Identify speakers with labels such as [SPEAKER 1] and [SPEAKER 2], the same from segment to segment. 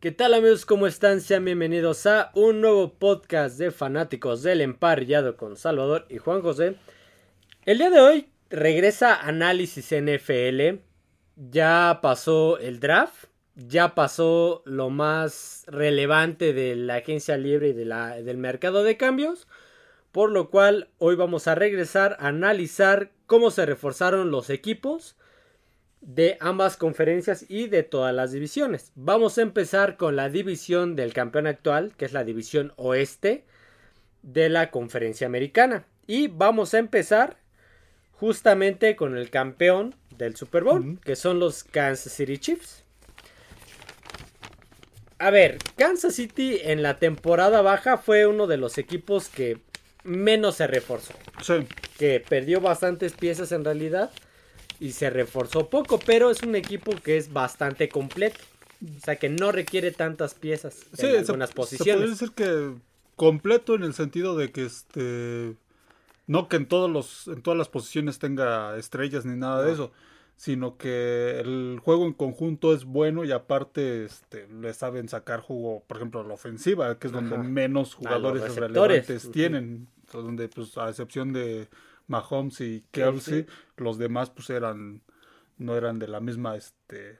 [SPEAKER 1] ¿Qué tal amigos? ¿Cómo están? Sean bienvenidos a un nuevo podcast de fanáticos del emparrillado con Salvador y Juan José. El día de hoy regresa Análisis NFL. Ya pasó el draft. Ya pasó lo más relevante de la agencia libre y de la, del mercado de cambios. Por lo cual hoy vamos a regresar a analizar cómo se reforzaron los equipos de ambas conferencias y de todas las divisiones. Vamos a empezar con la división del campeón actual, que es la división oeste de la conferencia americana. Y vamos a empezar justamente con el campeón del Super Bowl, que son los Kansas City Chiefs. A ver, Kansas City en la temporada baja fue uno de los equipos que menos se reforzó.
[SPEAKER 2] Sí.
[SPEAKER 1] Que perdió bastantes piezas en realidad y se reforzó poco, pero es un equipo que es bastante completo. O sea que no requiere tantas piezas en algunas posiciones.
[SPEAKER 2] Se puede decir que completo en el sentido de que este no que en todos los en todas las posiciones tenga estrellas ni nada de eso, sino que el juego en conjunto es bueno y aparte este le saben sacar jugo, por ejemplo, la ofensiva, que es donde menos jugadores relevantes tienen, donde pues a excepción de Mahomes y Kelsey, los demás pues eran no eran de la misma este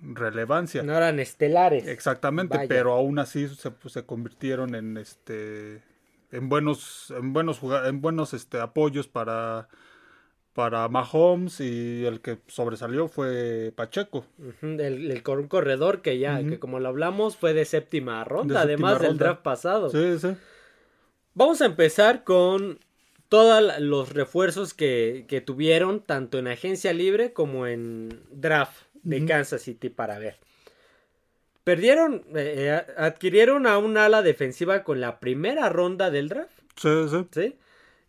[SPEAKER 2] relevancia.
[SPEAKER 1] No eran estelares.
[SPEAKER 2] Exactamente, pero aún así se, pues, se convirtieron en este en buenos en buenos en buenos este apoyos para para Mahomes y el que sobresalió fue Pacheco.
[SPEAKER 1] el, corredor que ya, que como lo hablamos, fue de séptima ronda, además del draft pasado.
[SPEAKER 2] Sí, sí.
[SPEAKER 1] Vamos a empezar con todos los refuerzos que, tuvieron, tanto en agencia libre como en draft de Kansas City para ver. Perdieron, eh, eh, adquirieron a un ala defensiva con la primera ronda del draft.
[SPEAKER 2] Sí, sí.
[SPEAKER 1] ¿Sí?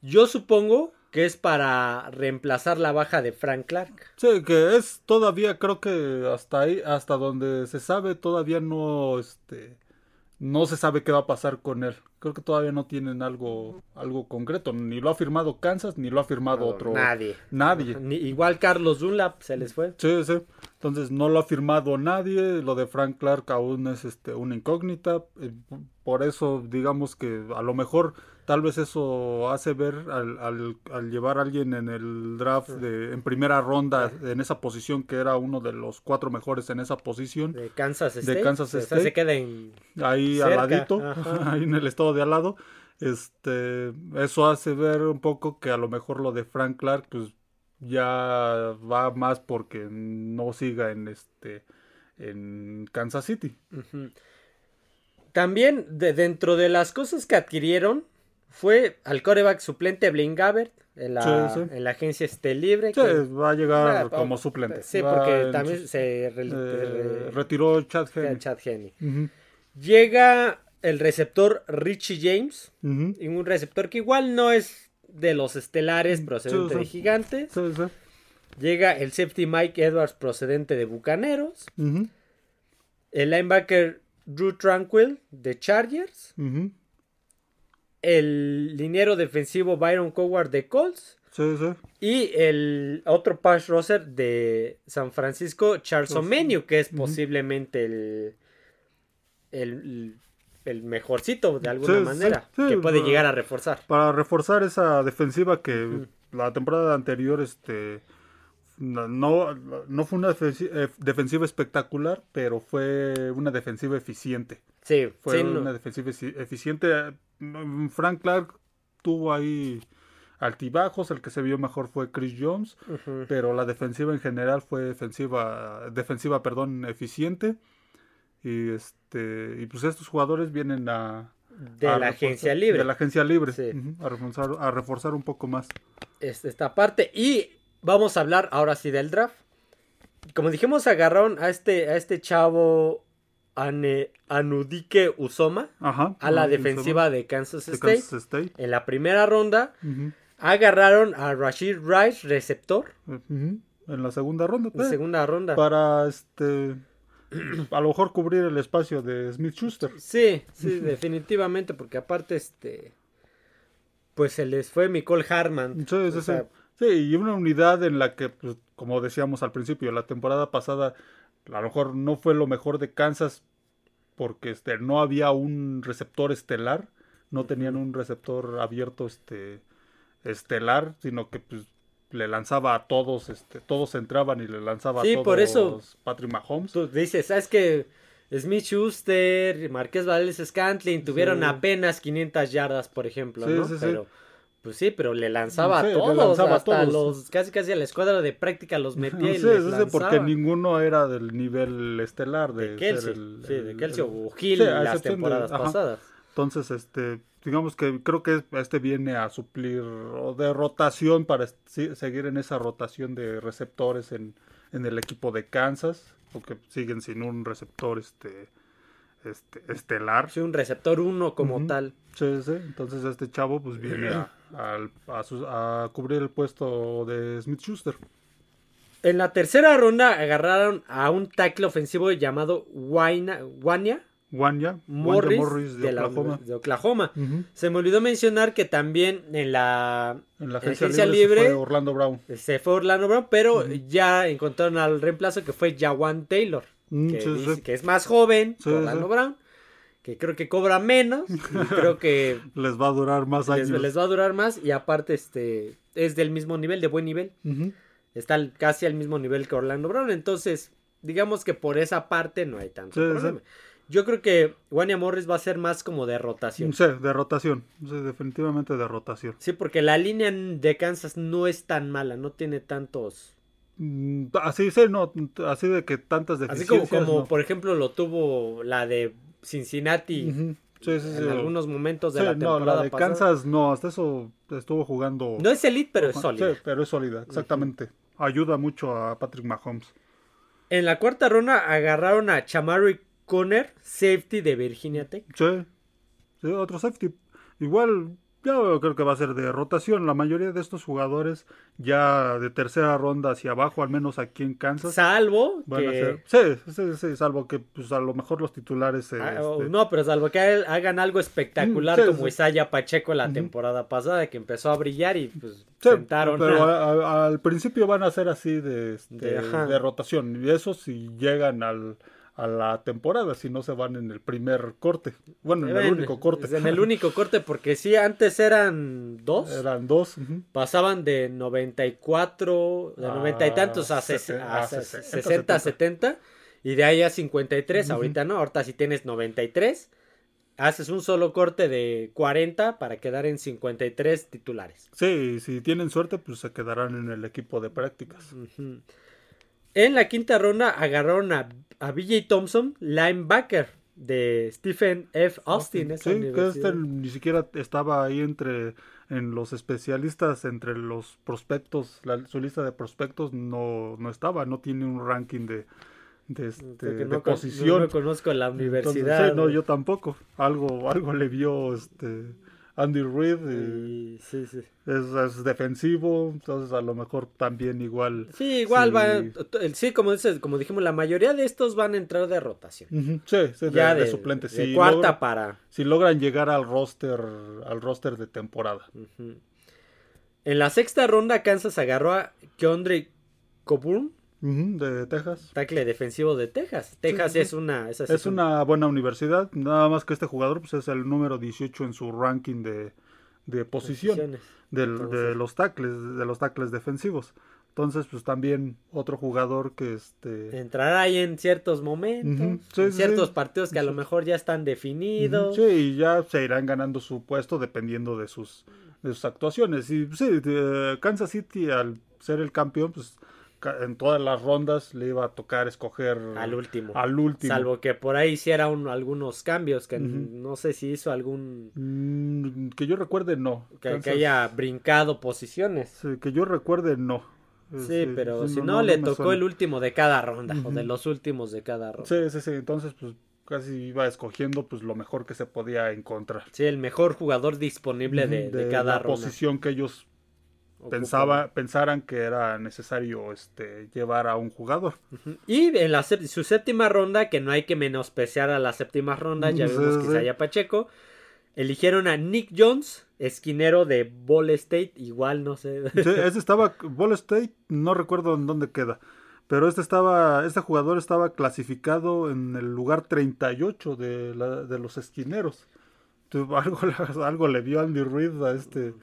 [SPEAKER 1] Yo supongo que es para reemplazar la baja de Frank Clark.
[SPEAKER 2] Sí, que es todavía, creo que hasta ahí, hasta donde se sabe, todavía no, este, no se sabe qué va a pasar con él. Creo que todavía no tienen algo, algo concreto. Ni lo ha firmado Kansas, ni lo ha firmado otro.
[SPEAKER 1] Nadie.
[SPEAKER 2] Nadie.
[SPEAKER 1] igual Carlos Dunlap se les fue.
[SPEAKER 2] Sí, sí. Entonces no lo ha firmado nadie. Lo de Frank Clark aún es este, una incógnita. Eh, por eso, digamos que a lo mejor Tal vez eso hace ver al, al, llevar a alguien en el draft de, en primera ronda en esa posición que era uno de los cuatro mejores en esa posición.
[SPEAKER 1] De Kansas State.
[SPEAKER 2] De Kansas State.
[SPEAKER 1] se queden
[SPEAKER 2] ahí al ladito, ahí en el estado de al lado. Este, eso hace ver un poco que a lo mejor lo de Frank Clark pues ya va más porque no siga en este en Kansas City.
[SPEAKER 1] También de, dentro de las cosas que adquirieron fue al coreback suplente Blaine Gabbert en la, En la agencia esté libre.
[SPEAKER 2] Sí, va a llegar como suplente.
[SPEAKER 1] Sí, porque también se
[SPEAKER 2] eh, retiró Chad
[SPEAKER 1] Henney. Llega el receptor Richie James, un receptor que igual no es de los estelares procedente de gigantes. Llega el safety Mike Edwards procedente de Bucaneros. El linebacker Drew Tranquil de Chargers el liniero defensivo Byron Coward de Colts.
[SPEAKER 2] Sí, sí.
[SPEAKER 1] Y el otro pass rusher de San Francisco, Charles O'Menu, que es posiblemente el, el, el, mejorcito de alguna manera, que puede llegar a reforzar.
[SPEAKER 2] Para reforzar esa defensiva que la temporada anterior este no, no fue una eh, defensiva, espectacular, pero fue una defensiva eficiente.
[SPEAKER 1] Sí,
[SPEAKER 2] fue una defensiva eficiente. Frank Clark tuvo ahí altibajos, el que se vio mejor fue Chris Jones, pero la defensiva en general fue defensiva, defensiva, perdón, eficiente. Y este, y pues estos jugadores vienen a
[SPEAKER 1] de la agencia libre.
[SPEAKER 2] De la agencia libre. a, reforzar, a reforzar un poco más.
[SPEAKER 1] Esta parte. Y vamos a hablar ahora sí del draft. Como dijimos, agarraron a este, a este chavo Anudike Usoma a la defensiva de Kansas State, En la primera ronda agarraron a Rashid Rice, receptor.
[SPEAKER 2] En la segunda ronda.
[SPEAKER 1] En la segunda ronda.
[SPEAKER 2] Para este a lo mejor cubrir el espacio de Smith Schuster.
[SPEAKER 1] Sí, sí, definitivamente, porque aparte este pues se les fue Nicole Harman.
[SPEAKER 2] Sí, sí, sí. y una unidad en la que, pues, como decíamos al principio, la temporada pasada a lo mejor no fue lo mejor de Kansas, porque este, no había un receptor estelar, no tenían un receptor abierto este, estelar, sino que pues le lanzaba a todos, este, todos entraban y le lanzaba
[SPEAKER 1] Sí,
[SPEAKER 2] a todos
[SPEAKER 1] por eso-
[SPEAKER 2] Patrick Mahomes.
[SPEAKER 1] Tú dices, ¿sabes que Smith Schuster, Marqués Valdez Scantling tuvieron
[SPEAKER 2] Sí.
[SPEAKER 1] apenas 500 yardas, por ejemplo,
[SPEAKER 2] Sí,
[SPEAKER 1] ¿no?
[SPEAKER 2] sí, sí.
[SPEAKER 1] Pero, pues sí, pero le lanzaba a todos,
[SPEAKER 2] lanzaba a
[SPEAKER 1] hasta
[SPEAKER 2] todos.
[SPEAKER 1] los, casi casi a la escuadra de práctica los metía y
[SPEAKER 2] Sí,
[SPEAKER 1] les lanzaba.
[SPEAKER 2] porque ninguno era del nivel estelar de,
[SPEAKER 1] de
[SPEAKER 2] ser
[SPEAKER 1] Kelsey,
[SPEAKER 2] el-
[SPEAKER 1] sí, de
[SPEAKER 2] el-
[SPEAKER 1] Kelsey
[SPEAKER 2] el-
[SPEAKER 1] o Gil las
[SPEAKER 2] de-
[SPEAKER 1] temporadas pasadas.
[SPEAKER 2] Entonces, este, digamos que creo que este viene a suplir o de rotación para seguir en esa rotación de receptores en, en el equipo de Kansas, porque siguen sin un receptor este, este estelar.
[SPEAKER 1] Sí, un receptor uno como tal.
[SPEAKER 2] Sí, sí, Entonces este chavo pues viene a, al- a su- a cubrir el puesto de Smith Schuster.
[SPEAKER 1] En la tercera ronda agarraron a un tackle ofensivo llamado Wania
[SPEAKER 2] Wanya,
[SPEAKER 1] Morris,
[SPEAKER 2] Wanya Morris de,
[SPEAKER 1] de, la-
[SPEAKER 2] Oklahoma.
[SPEAKER 1] de Oklahoma.
[SPEAKER 2] Ujú.
[SPEAKER 1] Se me olvidó mencionar que también en la
[SPEAKER 2] En la agencia,
[SPEAKER 1] agencia
[SPEAKER 2] libre, se fue Orlando Brown.
[SPEAKER 1] se fue Orlando Brown, pero ya encontraron al reemplazo que fue Jawan Taylor,
[SPEAKER 2] Mm,
[SPEAKER 1] que,
[SPEAKER 2] sí,
[SPEAKER 1] dice
[SPEAKER 2] sí.
[SPEAKER 1] que es más joven
[SPEAKER 2] Sí,
[SPEAKER 1] que Orlando. Brown, que creo que cobra menos y creo que
[SPEAKER 2] Les va a durar más años.
[SPEAKER 1] les va a durar más y aparte este es del mismo nivel, de buen nivel. Está casi al mismo nivel que Orlando Brown. Entonces, digamos que por esa parte no hay tanto problema. Yo creo que Wanya Morris va a ser más como de rotación.
[SPEAKER 2] Sí, de rotación. Sí, definitivamente de rotación.
[SPEAKER 1] Sí, porque la línea de Kansas no es tan mala, no tiene tantos.
[SPEAKER 2] Mm, Así, sí, no, así de que tantas
[SPEAKER 1] Así como,
[SPEAKER 2] deficiencias.
[SPEAKER 1] como
[SPEAKER 2] no.
[SPEAKER 1] por ejemplo, lo tuvo la de Cincinnati
[SPEAKER 2] Ujú. Sí, sí, sí.
[SPEAKER 1] en algunos momentos de
[SPEAKER 2] Sí,
[SPEAKER 1] la
[SPEAKER 2] no,
[SPEAKER 1] temporada
[SPEAKER 2] la de
[SPEAKER 1] pasada.
[SPEAKER 2] Kansas no, hasta eso estuvo jugando.
[SPEAKER 1] No es elite, pero es
[SPEAKER 2] Sí,
[SPEAKER 1] sólida.
[SPEAKER 2] pero es sólida, exactamente. Ayuda mucho a Patrick Mahomes.
[SPEAKER 1] En la cuarta ronda agarraron a Chamari Conner, safety de Virginia Tech.
[SPEAKER 2] Sí, sí, otro safety. Igual, yo creo que va a ser de rotación. La mayoría de estos jugadores, ya de tercera ronda hacia abajo, al menos aquí en Kansas,
[SPEAKER 1] Salvo
[SPEAKER 2] van a
[SPEAKER 1] que...
[SPEAKER 2] ser. Sí, sí, sí, salvo que pues, a lo mejor los titulares. eh,
[SPEAKER 1] Ah,
[SPEAKER 2] este,
[SPEAKER 1] oh, No, pero salvo que ha- hagan algo espectacular
[SPEAKER 2] Mm, sí,
[SPEAKER 1] como
[SPEAKER 2] sí.
[SPEAKER 1] Isaiah Pacheco la temporada pasada, que empezó a brillar y pues
[SPEAKER 2] Sí,
[SPEAKER 1] sentaron
[SPEAKER 2] pero
[SPEAKER 1] a-
[SPEAKER 2] a- a- al principio van a ser así de, este,
[SPEAKER 1] De-
[SPEAKER 2] de rotación. Y eso si llegan al, a la temporada, si no se van en el primer corte. Bueno, en el único corte.
[SPEAKER 1] En el único corte, porque sí, antes eran dos.
[SPEAKER 2] Eran dos. ujú.
[SPEAKER 1] Pasaban de 94, de
[SPEAKER 2] A
[SPEAKER 1] 90 y tantos a, a
[SPEAKER 2] a
[SPEAKER 1] se-
[SPEAKER 2] 60,
[SPEAKER 1] 60, 70. Y de ahí a 53.
[SPEAKER 2] Ujú.
[SPEAKER 1] Ahorita no, ahorita si tienes 93. Haces un solo corte de 40 para quedar en 53 titulares.
[SPEAKER 2] Sí, si tienen suerte, pues se quedarán en el equipo de prácticas.
[SPEAKER 1] Ujú. En la quinta ronda agarraron a, a BJ Thompson, linebacker de Stephen F. Austin. esa
[SPEAKER 2] Sí, que este ni siquiera estaba ahí entre en los especialistas, entre los prospectos, la- su lista de prospectos no, no estaba, no tiene un ranking de, de, este, de
[SPEAKER 1] no, con-
[SPEAKER 2] posición.
[SPEAKER 1] no conozco la
[SPEAKER 2] Entonces,
[SPEAKER 1] universidad.
[SPEAKER 2] sí, no, yo tampoco. Algo, algo le vio este Andy Reid. y
[SPEAKER 1] Y- sí, sí.
[SPEAKER 2] es, es defensivo, entonces a lo mejor también igual.
[SPEAKER 1] Sí, igual
[SPEAKER 2] Sí.
[SPEAKER 1] va. Sí, como dices, como dijimos, la mayoría de estos van a entrar de rotación.
[SPEAKER 2] Sí, sí, de,
[SPEAKER 1] ya
[SPEAKER 2] de
[SPEAKER 1] de,
[SPEAKER 2] suplente.
[SPEAKER 1] de
[SPEAKER 2] Si,
[SPEAKER 1] cuarta para.
[SPEAKER 2] si logran llegar al roster, al roster de temporada.
[SPEAKER 1] En la sexta ronda, Kansas agarró a Keondre Coburn,
[SPEAKER 2] Ujú, de Texas.
[SPEAKER 1] tackle defensivo de Texas. Texas
[SPEAKER 2] sí.
[SPEAKER 1] es una.
[SPEAKER 2] Es una buena universidad, nada más que este jugador pues es el número 18 en su ranking de, de posición del- de los tackles, de los tackles defensivos. Entonces, pues también otro jugador que este
[SPEAKER 1] Entrar ahí en ciertos momentos,
[SPEAKER 2] sí,
[SPEAKER 1] en
[SPEAKER 2] sí,
[SPEAKER 1] ciertos
[SPEAKER 2] sí.
[SPEAKER 1] partidos que a lo mejor ya están definidos.
[SPEAKER 2] Sí, y ya se irán ganando su puesto dependiendo de sus, de sus actuaciones. Y sí, Kansas City al ser el campeón, pues en todas las rondas le iba a tocar escoger
[SPEAKER 1] Al último.
[SPEAKER 2] al último.
[SPEAKER 1] Salvo que por ahí hiciera un- algunos cambios, que no sé si hizo algún...
[SPEAKER 2] Mm, que yo recuerde, no.
[SPEAKER 1] Que, haya brincado posiciones.
[SPEAKER 2] sí, que yo recuerde, no.
[SPEAKER 1] Sí, pero
[SPEAKER 2] sí,
[SPEAKER 1] si no, le tocó
[SPEAKER 2] suena.
[SPEAKER 1] el último de cada ronda, o de los últimos de cada ronda.
[SPEAKER 2] Sí, sí, sí. Entonces, pues casi iba escogiendo pues lo mejor que se podía encontrar.
[SPEAKER 1] Sí, el mejor jugador disponible de, cada
[SPEAKER 2] la
[SPEAKER 1] ronda.
[SPEAKER 2] posición que ellos. Pensaba, pensaran que era necesario este, llevar a un jugador.
[SPEAKER 1] Y en la su séptima ronda, que no hay que menospreciar a las séptimas rondas, ya
[SPEAKER 2] Sí,
[SPEAKER 1] vimos que
[SPEAKER 2] sí.
[SPEAKER 1] Isaiah Pacheco. Eligieron a Nick Jones, esquinero de Ball State, igual no sé.
[SPEAKER 2] Sí, ese estaba, Ball State, no recuerdo en dónde queda, Pero este estaba, este jugador estaba clasificado en el lugar 38 de, la, de los esquineros. Algo, algo le vio Andy Reid a este,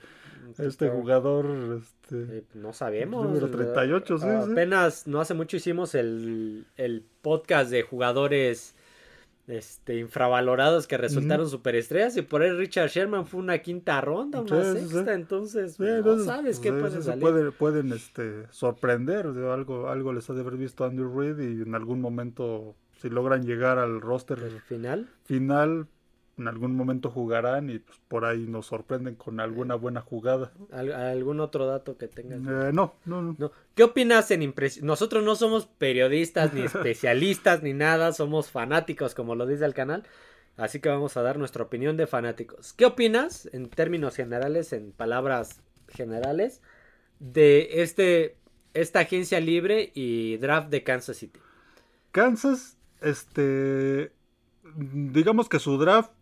[SPEAKER 2] este jugador. Este,
[SPEAKER 1] Eh, no sabemos.
[SPEAKER 2] Número 38, sí, sí.
[SPEAKER 1] Apenas no hace mucho hicimos el, el podcast de jugadores este, infravalorados que resultaron superestrellas y por ahí Richard Sherman fue una quinta ronda, una
[SPEAKER 2] Sí,
[SPEAKER 1] sexta, entonces
[SPEAKER 2] Sí,
[SPEAKER 1] no
[SPEAKER 2] entonces,
[SPEAKER 1] sabes qué
[SPEAKER 2] pues,
[SPEAKER 1] puede salir.
[SPEAKER 2] puede- pueden este, sorprender, o sea, algo, algo les ha de haber visto Andy Reid y en algún momento, si logran llegar al roster
[SPEAKER 1] Al final,
[SPEAKER 2] final, en algún momento jugarán y pues, por ahí nos sorprenden con alguna buena jugada.
[SPEAKER 1] ¿al- ¿algún otro dato que tengas?
[SPEAKER 2] Eh, no, no, no.
[SPEAKER 1] No. ¿Qué opinas en impresión? Nosotros no somos periodistas ni especialistas ni nada, somos fanáticos como lo dice el canal, así que vamos a dar nuestra opinión de fanáticos. ¿Qué opinas en términos generales, en palabras generales, de este esta agencia libre y draft de Kansas City?
[SPEAKER 2] Kansas, este, digamos que su draft,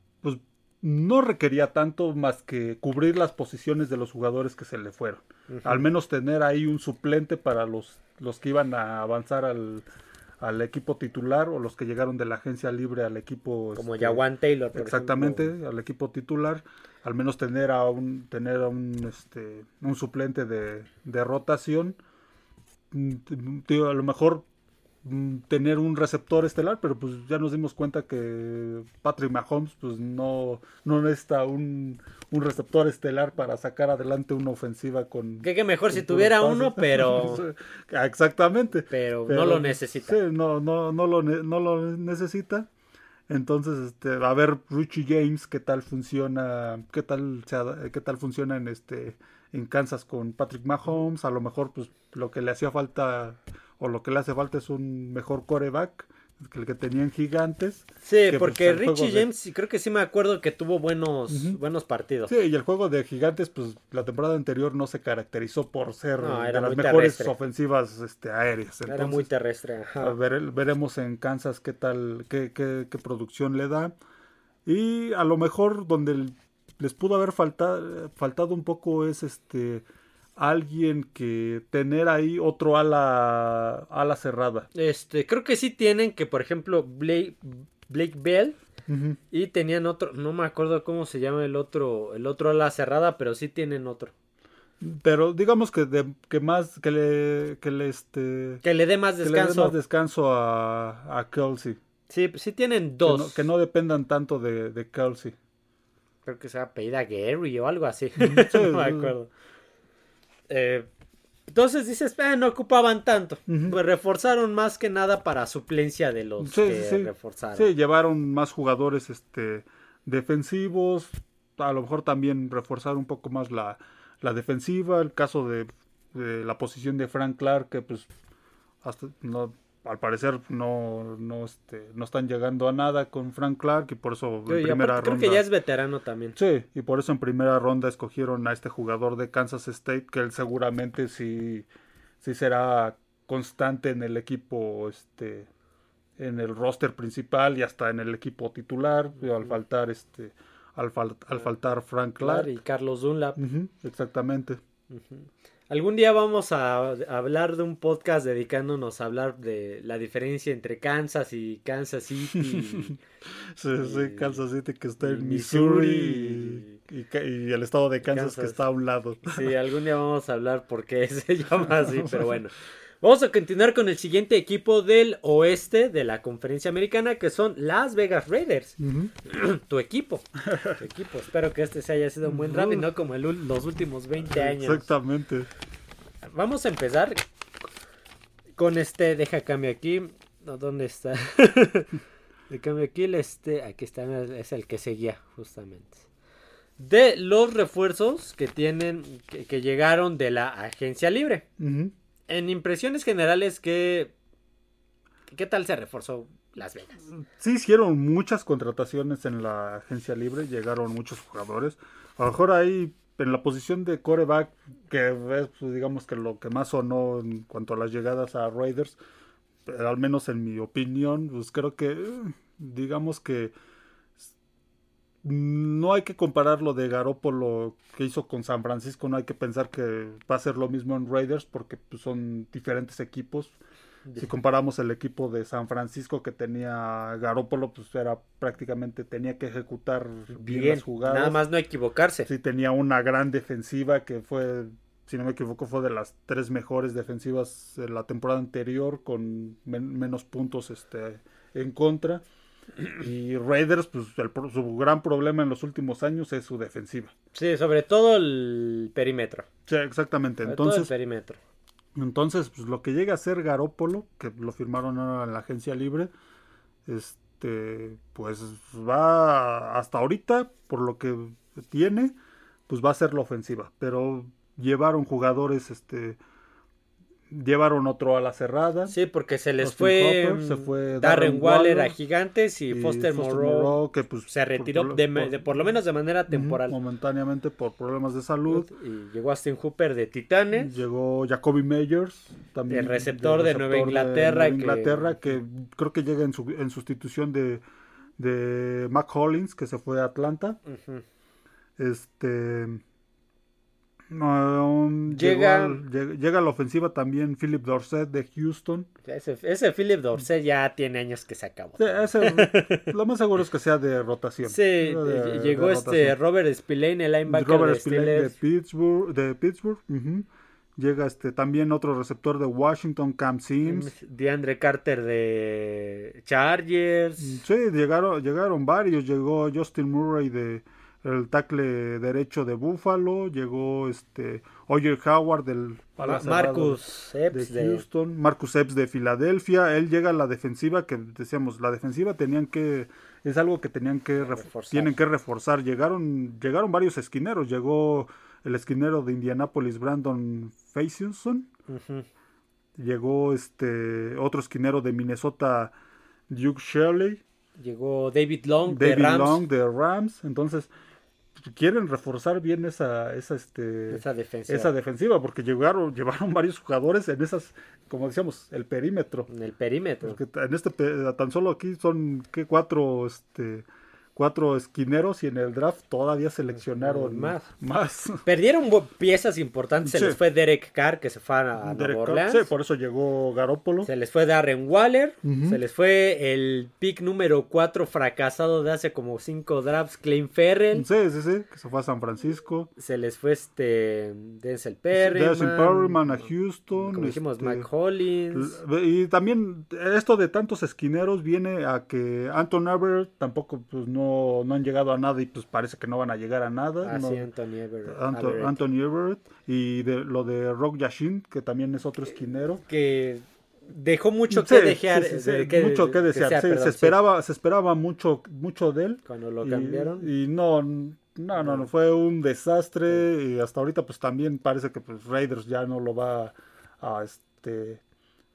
[SPEAKER 2] no requería tanto más que cubrir las posiciones de los jugadores que se le fueron. Al menos tener ahí un suplente para los, los que iban a avanzar al, al equipo titular o los que llegaron de la agencia libre al equipo.
[SPEAKER 1] Como
[SPEAKER 2] este,
[SPEAKER 1] Jawan Taylor, por
[SPEAKER 2] Exactamente,
[SPEAKER 1] ejemplo.
[SPEAKER 2] al equipo titular, al menos tener a un, tener a un, este, un suplente de, de rotación. Mm, digo, a lo mejor tener un receptor estelar, pero pues ya nos dimos cuenta que Patrick Mahomes pues no, no necesita un, un receptor estelar para sacar adelante una ofensiva con...
[SPEAKER 1] Que, que mejor si
[SPEAKER 2] con
[SPEAKER 1] tuviera
[SPEAKER 2] pases.
[SPEAKER 1] uno, pero,
[SPEAKER 2] Exactamente.
[SPEAKER 1] pero,
[SPEAKER 2] Pero,
[SPEAKER 1] no lo necesita.
[SPEAKER 2] Sí, no, no, no, lo, no lo necesita. Entonces, este, a ver Richie James qué tal funciona, qué tal qué tal funciona en este en Kansas con Patrick Mahomes, a lo mejor pues lo que le hacía falta o lo que le hace falta es un mejor coreback que el que tenían gigantes.
[SPEAKER 1] Sí, porque
[SPEAKER 2] pues, el
[SPEAKER 1] Richie
[SPEAKER 2] de-
[SPEAKER 1] James, creo que sí me acuerdo que tuvo buenos, buenos partidos.
[SPEAKER 2] Sí, y el juego de gigantes, pues la temporada anterior no se caracterizó por ser
[SPEAKER 1] No,
[SPEAKER 2] de las mejores
[SPEAKER 1] terrestre.
[SPEAKER 2] ofensivas este, aéreas.
[SPEAKER 1] Era muy terrestre. ajá.
[SPEAKER 2] Ver- veremos en Kansas qué tal, qué, qué- qué producción le da. Y a lo mejor donde les pudo haber falta- faltado un poco es este alguien que tener ahí otro ala, ala cerrada.
[SPEAKER 1] Este, creo que sí tienen que, por ejemplo, Blake, Blake Bell y tenían otro, no me acuerdo cómo se llama el otro, el otro ala cerrada, pero sí tienen otro.
[SPEAKER 2] Pero digamos que, de, que más que le, que le, este,
[SPEAKER 1] Que le dé más
[SPEAKER 2] que le dé
[SPEAKER 1] descanso.
[SPEAKER 2] más descanso a, a Kelsey.
[SPEAKER 1] sí, sí tienen
[SPEAKER 2] Que
[SPEAKER 1] dos.
[SPEAKER 2] no, que no dependan tanto de, de Kelsey.
[SPEAKER 1] Creo que se apellida Gary o algo así.
[SPEAKER 2] Sí,
[SPEAKER 1] no me acuerdo. Eh, entonces dices, "Ah, no ocupaban tanto. Pues reforzaron más que nada para suplencia de los
[SPEAKER 2] Sí,
[SPEAKER 1] que
[SPEAKER 2] sí, sí.
[SPEAKER 1] reforzaron.
[SPEAKER 2] Sí, llevaron más jugadores este, defensivos, a lo mejor también reforzar un poco más la, la defensiva, el caso de, de la posición de Frank Clark, que pues hasta no, al parecer no, no, este, no están llegando a nada con Frank Clark y por eso en primera ronda...
[SPEAKER 1] creo que ya es veterano también.
[SPEAKER 2] Sí, y por eso en primera ronda escogieron a este jugador de Kansas State, que él seguramente sí, sí será constante en el equipo, este, en el roster principal y hasta en el equipo titular, al faltar este, al, fal- al faltar Frank Clark.
[SPEAKER 1] Y Carlos Dunlap.
[SPEAKER 2] Exactamente.
[SPEAKER 1] Algún día vamos a, hablar de un podcast dedicándonos a hablar de la diferencia entre Kansas y Kansas City.
[SPEAKER 2] Sí, sí,
[SPEAKER 1] Y-
[SPEAKER 2] Kansas City que está en Missouri y, y ca- y el estado de Kansas, que
[SPEAKER 1] Kansas.
[SPEAKER 2] está a un lado.
[SPEAKER 1] sí, algún día vamos a hablar por qué se llama así, pero bueno. Vamos a continuar con el siguiente equipo del oeste de la conferencia americana que son Las Vegas Raiders. Tu equipo. Tu equipo. Espero que este se haya sido un buen draft y no como el los últimos 20 años.
[SPEAKER 2] Exactamente.
[SPEAKER 1] Vamos a empezar con este, deja cambio aquí. No, ¿dónde está? de cambio aquí, este, aquí está, es el que seguía justamente. De los refuerzos que tienen, que, que llegaron de la agencia libre.
[SPEAKER 2] Ujú.
[SPEAKER 1] En impresiones generales, ¿qué, qué tal se reforzó Las Vegas?
[SPEAKER 2] Sí hicieron muchas contrataciones en la agencia libre, llegaron muchos jugadores. A lo mejor ahí en la posición de coreback, que es pues, digamos que lo que más sonó en cuanto a las llegadas a Raiders, pero al menos en mi opinión, pues creo que digamos que no hay que comparar lo de Garópolo que hizo con San Francisco, no hay que pensar que va a ser lo mismo en Raiders porque pues, son diferentes equipos. Si comparamos el equipo de San Francisco que tenía Garópolo, pues era prácticamente tenía que ejecutar bien,
[SPEAKER 1] Bien,
[SPEAKER 2] las jugadas.
[SPEAKER 1] nada más no equivocarse.
[SPEAKER 2] Sí, tenía una gran defensiva que fue, si no me equivoco, fue de las tres mejores defensivas de la temporada anterior con men- menos puntos este, en contra. Y Raiders, pues el su gran problema en los últimos años es su defensiva.
[SPEAKER 1] Sí, sobre todo el perímetro.
[SPEAKER 2] Sí, exactamente.
[SPEAKER 1] Sobre todo el
[SPEAKER 2] Entonces,
[SPEAKER 1] perímetro.
[SPEAKER 2] entonces pues, lo que llega a ser Garópolo, que lo firmaron ahora en la agencia libre, este, pues va hasta ahorita, por lo que tiene, pues va a ser la ofensiva. Pero llevaron jugadores, este, llevaron otro a la cerrada.
[SPEAKER 1] Sí, porque se les
[SPEAKER 2] Austin
[SPEAKER 1] fue,
[SPEAKER 2] Hopper, se fue
[SPEAKER 1] Darren,
[SPEAKER 2] Darren
[SPEAKER 1] Waller,
[SPEAKER 2] Waller
[SPEAKER 1] a Gigantes y, Foster, Moreau
[SPEAKER 2] que pues
[SPEAKER 1] se retiró
[SPEAKER 2] por,
[SPEAKER 1] de,
[SPEAKER 2] por-
[SPEAKER 1] de- por lo menos de manera temporal.
[SPEAKER 2] momentáneamente por problemas de salud.
[SPEAKER 1] Y llegó Austin Hooper de Titanes.
[SPEAKER 2] Llegó Jacoby Meyers, también
[SPEAKER 1] El receptor de Nueva Inglaterra
[SPEAKER 2] Nueva Inglaterra, que... creo que llega en, su- en sustitución de, de Mac Hollins, que se fue a Atlanta. Este um,
[SPEAKER 1] Llega-
[SPEAKER 2] llegó llega, a la ofensiva también Philip Dorset de Houston.
[SPEAKER 1] Ese, ese Philip Dorsett ya tiene años que se acabó.
[SPEAKER 2] Sí, ese- lo más seguro es que sea de rotación.
[SPEAKER 1] Sí,
[SPEAKER 2] De-
[SPEAKER 1] llegó
[SPEAKER 2] de
[SPEAKER 1] este
[SPEAKER 2] rotación.
[SPEAKER 1] Robert Spillane, el linebacker
[SPEAKER 2] Robert
[SPEAKER 1] de
[SPEAKER 2] Spillane de
[SPEAKER 1] Steelers.
[SPEAKER 2] Pittsburgh, de Pittsburgh ujú. Llega este también otro receptor de Washington, Cam Sims.
[SPEAKER 1] DeAndre Carter de Chargers.
[SPEAKER 2] Sí, llegaron, llegaron varios. Llegó Justin Murray de el tackle derecho de Buffalo. Llegó este Oyer Howard del
[SPEAKER 1] Ma- Marcus
[SPEAKER 2] de
[SPEAKER 1] Epps de,
[SPEAKER 2] Houston. Marcus Epps de Filadelfia. Él llega a la defensiva que decíamos, la defensiva tenían que es algo que tenían que ref-
[SPEAKER 1] Reforzar.
[SPEAKER 2] tienen que reforzar. Llegaron llegaron varios esquineros. Llegó el esquinero de Indianapolis Brandon Facyson.
[SPEAKER 1] Ujú.
[SPEAKER 2] Llegó este otro esquinero de Minnesota Duke Shirley.
[SPEAKER 1] Llegó David Long de
[SPEAKER 2] David
[SPEAKER 1] Rams.
[SPEAKER 2] Long de Rams. Entonces, quieren reforzar bien esa, esa, este,
[SPEAKER 1] Esa defensa.
[SPEAKER 2] esa defensiva, porque llegaron, llevaron varios jugadores en esas, como decíamos, el perímetro.
[SPEAKER 1] en el perímetro.
[SPEAKER 2] Porque en este, tan solo aquí son ¿qué? cuatro, este, cuatro esquineros y en el draft todavía seleccionaron
[SPEAKER 1] Más.
[SPEAKER 2] más.
[SPEAKER 1] Perdieron piezas importantes. Se
[SPEAKER 2] Sí.
[SPEAKER 1] les fue Derek Carr, que se fue a, Nueva
[SPEAKER 2] Carr,
[SPEAKER 1] Orleans.
[SPEAKER 2] sí, por eso llegó Garópolo.
[SPEAKER 1] Se les fue Darren Waller. Se les fue el pick número 4 fracasado de hace como 5 drafts, Klein Ferrell.
[SPEAKER 2] Sí, sí, sí, que se fue a San Francisco.
[SPEAKER 1] Se les fue este Denzel Perryman.
[SPEAKER 2] Denzel Perryman a Houston.
[SPEAKER 1] Como dijimos,
[SPEAKER 2] este,
[SPEAKER 1] Mike Hollins.
[SPEAKER 2] Y también esto de tantos esquineros viene a que Anton Everett tampoco pues no, no han llegado a nada y pues parece que no van a llegar a nada.
[SPEAKER 1] Así
[SPEAKER 2] no-
[SPEAKER 1] Anthony Everett.
[SPEAKER 2] Anto-
[SPEAKER 1] Everett.
[SPEAKER 2] Anthony Everett y de lo de Rock Yashin que también es otro esquinero.
[SPEAKER 1] Que dejó mucho
[SPEAKER 2] Sí,
[SPEAKER 1] que desear.
[SPEAKER 2] sí, sí, sí,
[SPEAKER 1] de- que-
[SPEAKER 2] mucho que desear. Sí,
[SPEAKER 1] perdón,
[SPEAKER 2] se
[SPEAKER 1] sí.
[SPEAKER 2] esperaba se esperaba mucho mucho de él
[SPEAKER 1] Cuando lo
[SPEAKER 2] y-
[SPEAKER 1] cambiaron.
[SPEAKER 2] y, no no no no fue un desastre y hasta ahorita pues también parece que pues Raiders ya no lo va a este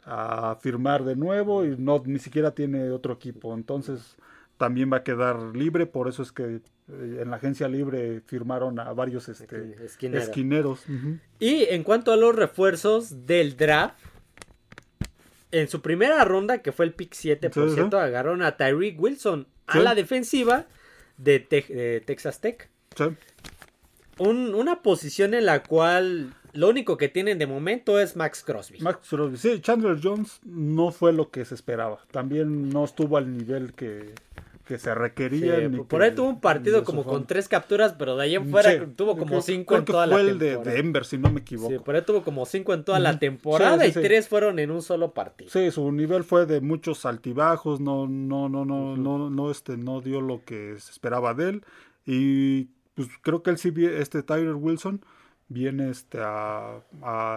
[SPEAKER 2] a firmar de nuevo y no ni siquiera tiene otro equipo entonces también va a quedar libre por eso es que eh, en la agencia libre firmaron a varios este
[SPEAKER 1] Esquinero.
[SPEAKER 2] esquineros.
[SPEAKER 1] Y en cuanto a los refuerzos del draft, en su primera ronda, que fue el pick 7, por
[SPEAKER 2] Sí, sí.
[SPEAKER 1] cierto, agarraron a Tyreek Wilson a
[SPEAKER 2] Sí.
[SPEAKER 1] la defensiva de, Te- de Texas Tech. Un- una posición en la cual lo único que tienen de momento es Max Crosby.
[SPEAKER 2] Max Crosby. Sí, Chandler Jones no fue lo que se esperaba. También no estuvo al nivel que, que se requería.
[SPEAKER 1] por
[SPEAKER 2] que-
[SPEAKER 1] ahí tuvo un partido como con tres capturas, pero de ahí en fuera
[SPEAKER 2] Sí,
[SPEAKER 1] tuvo como
[SPEAKER 2] creo-
[SPEAKER 1] cinco
[SPEAKER 2] creo
[SPEAKER 1] en toda
[SPEAKER 2] fue
[SPEAKER 1] la
[SPEAKER 2] el de
[SPEAKER 1] temporada.
[SPEAKER 2] Denver, si no me equivoco.
[SPEAKER 1] Sí, por ahí tuvo como cinco en toda la temporada
[SPEAKER 2] Sí,
[SPEAKER 1] y tres fueron en un solo partido.
[SPEAKER 2] Sí, su nivel fue de muchos altibajos, no, no, no, no, no, no, este, no dio lo que se esperaba de él. Y pues creo que él sí, este Tyler Wilson, viene este a,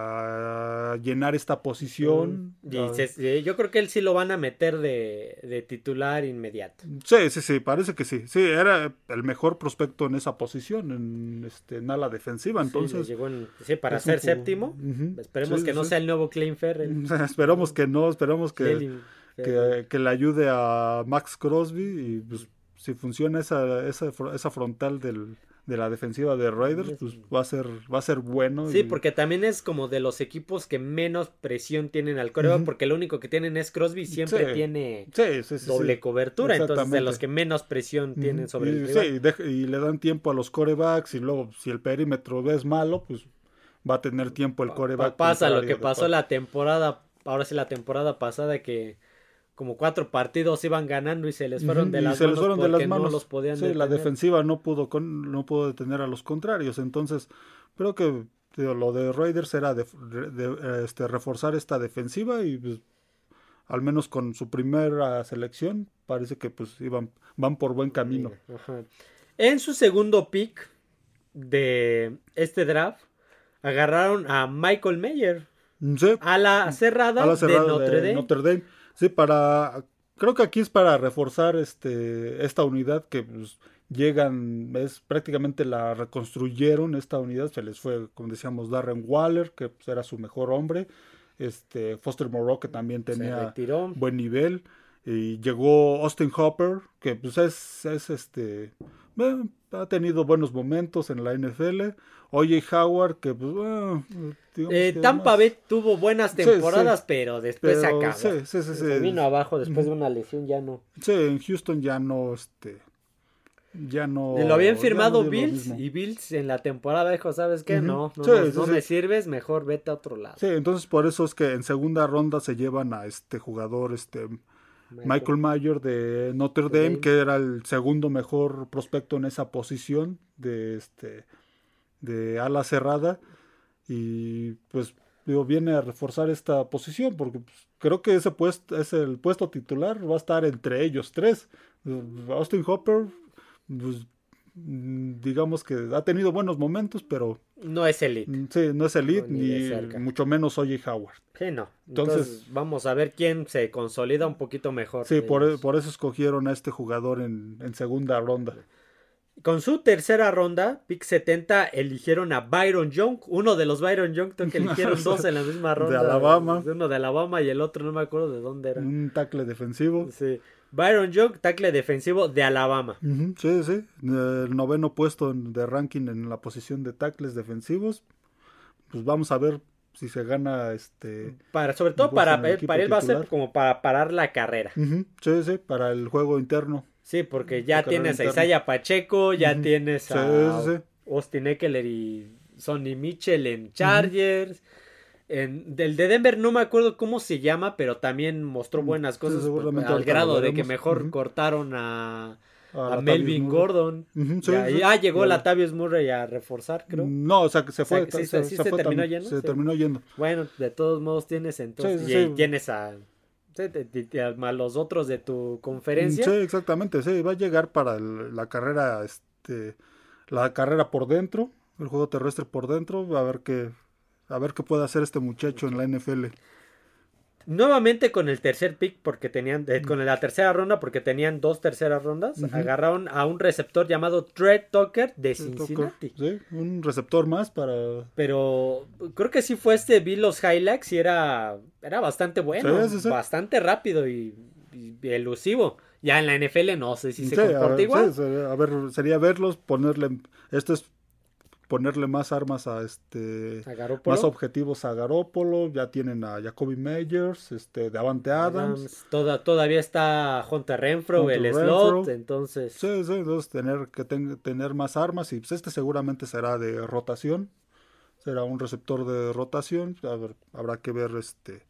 [SPEAKER 2] a llenar esta posición.
[SPEAKER 1] Y
[SPEAKER 2] a-
[SPEAKER 1] se- sí, yo creo que él sí lo van a meter de, de titular inmediato.
[SPEAKER 2] Sí, sí, sí, parece que sí. Sí, era el mejor prospecto en esa posición, en, este, en ala defensiva.
[SPEAKER 1] Sí,
[SPEAKER 2] Entonces,
[SPEAKER 1] le llegó en- sí, para ser
[SPEAKER 2] un
[SPEAKER 1] séptimo. Esperemos
[SPEAKER 2] Sí,
[SPEAKER 1] que
[SPEAKER 2] sí,
[SPEAKER 1] no
[SPEAKER 2] sí.
[SPEAKER 1] sea el nuevo Klein Ferrell.
[SPEAKER 2] esperamos que no, esperamos que, que, que le ayude a Max Crosby y pues, si funciona esa, esa, esa frontal del, de la defensiva de Raiders, pues va a ser, va a ser bueno.
[SPEAKER 1] Sí,
[SPEAKER 2] y-
[SPEAKER 1] porque también es como de los equipos que menos presión tienen al coreback,
[SPEAKER 2] Ujú.
[SPEAKER 1] porque lo único que tienen es Crosby siempre
[SPEAKER 2] Sí.
[SPEAKER 1] tiene
[SPEAKER 2] Sí, sí, sí,
[SPEAKER 1] doble cobertura, entonces de los que menos presión tienen sobre
[SPEAKER 2] y,
[SPEAKER 1] el
[SPEAKER 2] sí,
[SPEAKER 1] rival.
[SPEAKER 2] y y le dan tiempo a los corebacks y luego si el perímetro es malo, pues va a tener tiempo el
[SPEAKER 1] Pa-
[SPEAKER 2] coreback.
[SPEAKER 1] pasa lo que pasó
[SPEAKER 2] pa-
[SPEAKER 1] la temporada ahora sí la temporada pasada que como cuatro partidos iban ganando y se les fueron de las
[SPEAKER 2] se
[SPEAKER 1] manos
[SPEAKER 2] les fueron de las manos.
[SPEAKER 1] no los podían
[SPEAKER 2] sí, la defensiva no pudo con, no pudo detener a los contrarios. Entonces, creo que lo de Raiders era de, de- este, reforzar esta defensiva y pues, al menos con su primera selección parece que pues iban van por buen camino.
[SPEAKER 1] Ajá. En su segundo pick de este draft, agarraron a Michael Mayer,
[SPEAKER 2] Sí,
[SPEAKER 1] a la cerrada,
[SPEAKER 2] a la cerrada
[SPEAKER 1] de Notre Dame.
[SPEAKER 2] Notre Dame. Sí, para creo que aquí es para reforzar este esta unidad que pues, llegan es prácticamente la reconstruyeron esta unidad, se les fue como decíamos Darren Waller, que pues, era su mejor hombre, este Foster Moreau que también tenía buen nivel y llegó Austin Hopper, que pues es, es este eh, ha tenido buenos momentos en la NFL. Oye Howard, que pues eh,
[SPEAKER 1] Eh,
[SPEAKER 2] que
[SPEAKER 1] Tampa
[SPEAKER 2] más-
[SPEAKER 1] Bay tuvo buenas
[SPEAKER 2] Sí,
[SPEAKER 1] temporadas, pero después se acabó.
[SPEAKER 2] sí, sí, sí,
[SPEAKER 1] Se
[SPEAKER 2] sí.
[SPEAKER 1] vino abajo después de una lesión, ya no.
[SPEAKER 2] Sí, en Houston ya no, este, ya no.
[SPEAKER 1] Lo habían firmado
[SPEAKER 2] no
[SPEAKER 1] Bills y Bills en la temporada dijo, ¿sabes qué? No, no,
[SPEAKER 2] Sí,
[SPEAKER 1] no,
[SPEAKER 2] sí,
[SPEAKER 1] no
[SPEAKER 2] sí.
[SPEAKER 1] me sirves, mejor vete a otro lado.
[SPEAKER 2] Sí, entonces por eso es que en segunda ronda se llevan a este jugador, este Michael Mayer de Notre Dame, que era el segundo mejor prospecto en esa posición de este de ala cerrada. Y pues digo viene a reforzar esta posición porque pues, creo que ese puesto es el puesto titular va a estar entre ellos tres. Austin Hopper pues, digamos que ha tenido buenos momentos pero
[SPEAKER 1] No es elite.
[SPEAKER 2] mm, sí no es elite
[SPEAKER 1] No, ni de
[SPEAKER 2] mucho menos Oye Howard
[SPEAKER 1] Sí, no. Entonces,
[SPEAKER 2] Entonces-
[SPEAKER 1] vamos a ver quién se consolida un poquito mejor.
[SPEAKER 2] sí
[SPEAKER 1] de
[SPEAKER 2] por, e, por eso escogieron a este jugador en, en segunda ronda
[SPEAKER 1] Con su tercera ronda, pick 70, eligieron a Byron Young. Uno de los Byron Young, que eligieron dos en la misma ronda.
[SPEAKER 2] Alabama.
[SPEAKER 1] Uno de Alabama y el otro no me acuerdo de dónde era.
[SPEAKER 2] un tackle defensivo
[SPEAKER 1] Sí. Byron Young, tackle defensivo de Alabama.
[SPEAKER 2] Sí, sí. El noveno puesto de ranking en la posición de tackles defensivos. Pues vamos a ver si se gana este.
[SPEAKER 1] Para, sobre todo para, él- para él va a ser como para parar la carrera.
[SPEAKER 2] Sí, sí, para el juego interno.
[SPEAKER 1] Sí, porque ya tienes a. Isaiah Pacheco, ya tienes a
[SPEAKER 2] sí, sí.
[SPEAKER 1] Austin Eckler y Sonny Mitchell en Chargers. En, del de Denver no me acuerdo cómo se llama, pero también mostró
[SPEAKER 2] Mm,
[SPEAKER 1] buenas cosas
[SPEAKER 2] seguramente
[SPEAKER 1] al grado de que mejor cortaron a,
[SPEAKER 2] A
[SPEAKER 1] a
[SPEAKER 2] Latavius
[SPEAKER 1] Melvin. Gordon.
[SPEAKER 2] Ujú, sí,
[SPEAKER 1] Y ahí-
[SPEAKER 2] sí.
[SPEAKER 1] ah, llegó
[SPEAKER 2] Ya.
[SPEAKER 1] Latavius Murray a reforzar, creo.
[SPEAKER 2] No, o sea, que se
[SPEAKER 1] sea,
[SPEAKER 2] fue.
[SPEAKER 1] que sí
[SPEAKER 2] se,
[SPEAKER 1] se- sí
[SPEAKER 2] se
[SPEAKER 1] se
[SPEAKER 2] fue
[SPEAKER 1] terminó yendo,
[SPEAKER 2] Se
[SPEAKER 1] sí.
[SPEAKER 2] terminó yendo.
[SPEAKER 1] Bueno, de todos modos tienes entonces. Y tienes a, a los otros de tu conferencia.
[SPEAKER 2] Sí, exactamente. Sí, va a llegar para el- la carrera, este, la carrera por dentro, el juego terrestre por dentro, a ver qué, a ver qué puede hacer este muchacho en la NFL.
[SPEAKER 1] Nuevamente con el tercer pick, porque tenían, eh, con la tercera ronda, porque tenían dos terceras rondas, agarraron a un receptor llamado Trey Tucker de Cincinnati.
[SPEAKER 2] Sí, un receptor más para
[SPEAKER 1] Pero creo que sí fue este, vi los highlights y era, era bastante bueno,
[SPEAKER 2] Sí, sí,
[SPEAKER 1] bastante rápido y, y elusivo. Ya en la NFL no sé si se
[SPEAKER 2] a
[SPEAKER 1] comporta
[SPEAKER 2] ver,
[SPEAKER 1] igual.
[SPEAKER 2] sí, sería- a ver, sería verlos, ponerle, esto es ponerle más armas a este, más objetivos a Garópolo, ya tienen a Jacoby Meyers, este, Davante Adams.
[SPEAKER 1] Adams, toda- todavía está Hunter Renfro,
[SPEAKER 2] Hunter
[SPEAKER 1] el slot, entonces
[SPEAKER 2] Sí, sí, entonces tener que ten- tener más armas y pues este seguramente será de rotación, será un receptor de rotación, a ver, habrá que ver este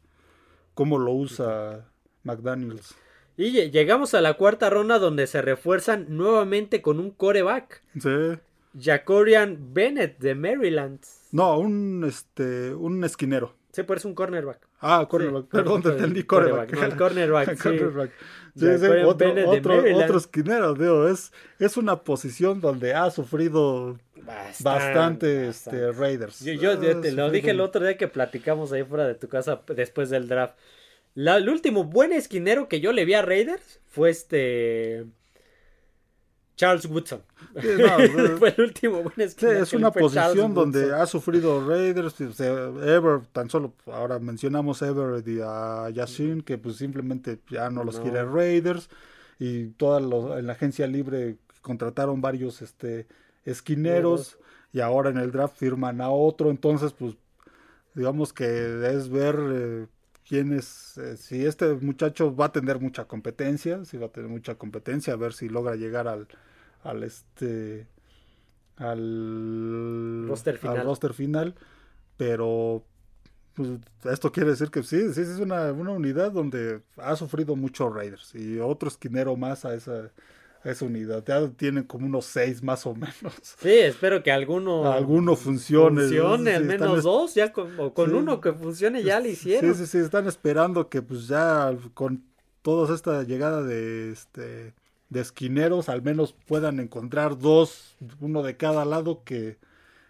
[SPEAKER 2] cómo lo usa McDaniels.
[SPEAKER 1] Y lle- llegamos a la cuarta ronda donde se refuerzan nuevamente con un coreback.
[SPEAKER 2] Sí.
[SPEAKER 1] Jacorian Bennett de Maryland.
[SPEAKER 2] No, un este un esquinero.
[SPEAKER 1] Sí, pues es un cornerback.
[SPEAKER 2] Ah, cornerback,
[SPEAKER 1] Sí,
[SPEAKER 2] perdón, te entendí
[SPEAKER 1] cornerback,
[SPEAKER 2] cornerback.
[SPEAKER 1] no, el cornerback, sí.
[SPEAKER 2] Cornerback. Sí, otro, esquinero, digo, es, es una posición donde ha sufrido bastante, este, Raiders.
[SPEAKER 1] Yo, te lo
[SPEAKER 2] sufrido
[SPEAKER 1] dije el otro día que platicamos ahí fuera de tu casa después del draft. La- el último buen esquinero que yo le vi a Raiders fue este. Charles Woodson.
[SPEAKER 2] Sí, no,
[SPEAKER 1] fue el último buen
[SPEAKER 2] Sí, es una posición donde ha sufrido Raiders, o sea, Ever, tan solo ahora mencionamos a Everett y a Yashin, que pues simplemente ya no los
[SPEAKER 1] No.
[SPEAKER 2] quiere Raiders, y toda lo- en la agencia libre contrataron varios este esquineros, y ahora en el draft firman a otro, entonces pues digamos que es ver eh, quién es, eh, si este muchacho va a tener mucha competencia, si va a tener mucha competencia, a ver si logra llegar al, al este al
[SPEAKER 1] Roster
[SPEAKER 2] al
[SPEAKER 1] final.
[SPEAKER 2] roster final, pero pues esto quiere decir que sí, sí, es una, una unidad donde ha sufrido mucho Raiders y otro esquinero más a esa, a esa unidad. Ya tienen como unos seis más o menos.
[SPEAKER 1] Sí, espero que alguno,
[SPEAKER 2] alguno funcione.
[SPEAKER 1] Funcione,
[SPEAKER 2] Sí,
[SPEAKER 1] al menos dos, ya con, o con
[SPEAKER 2] Sí.
[SPEAKER 1] uno que funcione ya lo hicieron.
[SPEAKER 2] Sí, sí, sí, están esperando que pues ya con toda esta llegada de este de esquineros al menos puedan encontrar dos, uno de cada lado que,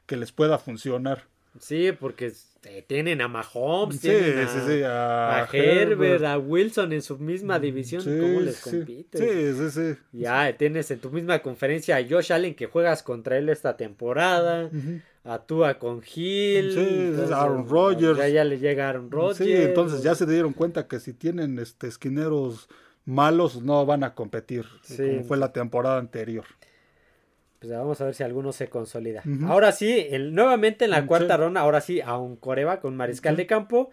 [SPEAKER 2] que les pueda funcionar.
[SPEAKER 1] Sí, porque eh, tienen a Mahomes,
[SPEAKER 2] Sí,
[SPEAKER 1] tienen a,
[SPEAKER 2] sí, sí, a,
[SPEAKER 1] a Herbert, a Wilson en su misma división.
[SPEAKER 2] Sí,
[SPEAKER 1] ¿Cómo les compites?
[SPEAKER 2] Sí, sí, sí.
[SPEAKER 1] Ya tienes en tu misma conferencia a Josh Allen que juegas contra él esta temporada,
[SPEAKER 2] Ujú.
[SPEAKER 1] a Tua con Hill, entonces,
[SPEAKER 2] Aaron Rodgers.
[SPEAKER 1] Ya, ya le llega Aaron Rodgers.
[SPEAKER 2] Sí, entonces ya se dieron cuenta que si tienen este esquineros malos no van a competir,
[SPEAKER 1] Sí.
[SPEAKER 2] como fue la temporada anterior.
[SPEAKER 1] Pues vamos a ver si alguno se consolida. Ahora sí, el- nuevamente en la
[SPEAKER 2] Sí.
[SPEAKER 1] cuarta ronda, ahora sí, a un coreba con mariscal de campo,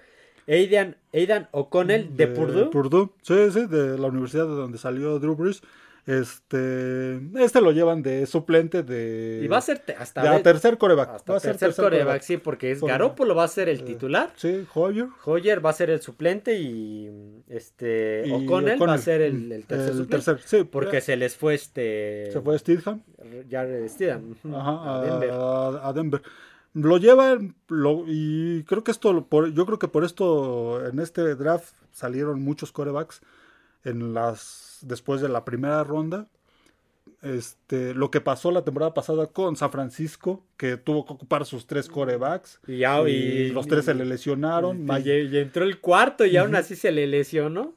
[SPEAKER 1] Aidan, Aidan O'Connell de, Purdue.
[SPEAKER 2] Sí, sí, de la universidad de donde salió Drew Brees. Este, este lo llevan de suplente de,
[SPEAKER 1] Y va a ser te- hasta,
[SPEAKER 2] de a tercer coreback.
[SPEAKER 1] hasta
[SPEAKER 2] va a ser
[SPEAKER 1] tercer coreback, sí, porque es Garoppolo va a ser el titular.
[SPEAKER 2] Sí, Hoyer.
[SPEAKER 1] Hoyer va a ser el suplente y este O'Connell va a ser el, el tercer
[SPEAKER 2] el
[SPEAKER 1] suplente.
[SPEAKER 2] tercer, sí,
[SPEAKER 1] Porque se les fue este
[SPEAKER 2] se fue Steedham.
[SPEAKER 1] Jared Stidham, ujú,
[SPEAKER 2] Ajá,
[SPEAKER 1] a Denver.
[SPEAKER 2] a, a Denver. Lo llevan lo, y creo que esto, por, yo creo que por esto en este draft salieron muchos corebacks en las después de la primera ronda. Este, lo que pasó la temporada pasada con San Francisco, que tuvo que ocupar sus tres corebacks
[SPEAKER 1] Y, ya-
[SPEAKER 2] y,
[SPEAKER 1] y-
[SPEAKER 2] los tres se le lesionaron.
[SPEAKER 1] y, y entró el cuarto y aún así se le lesionó.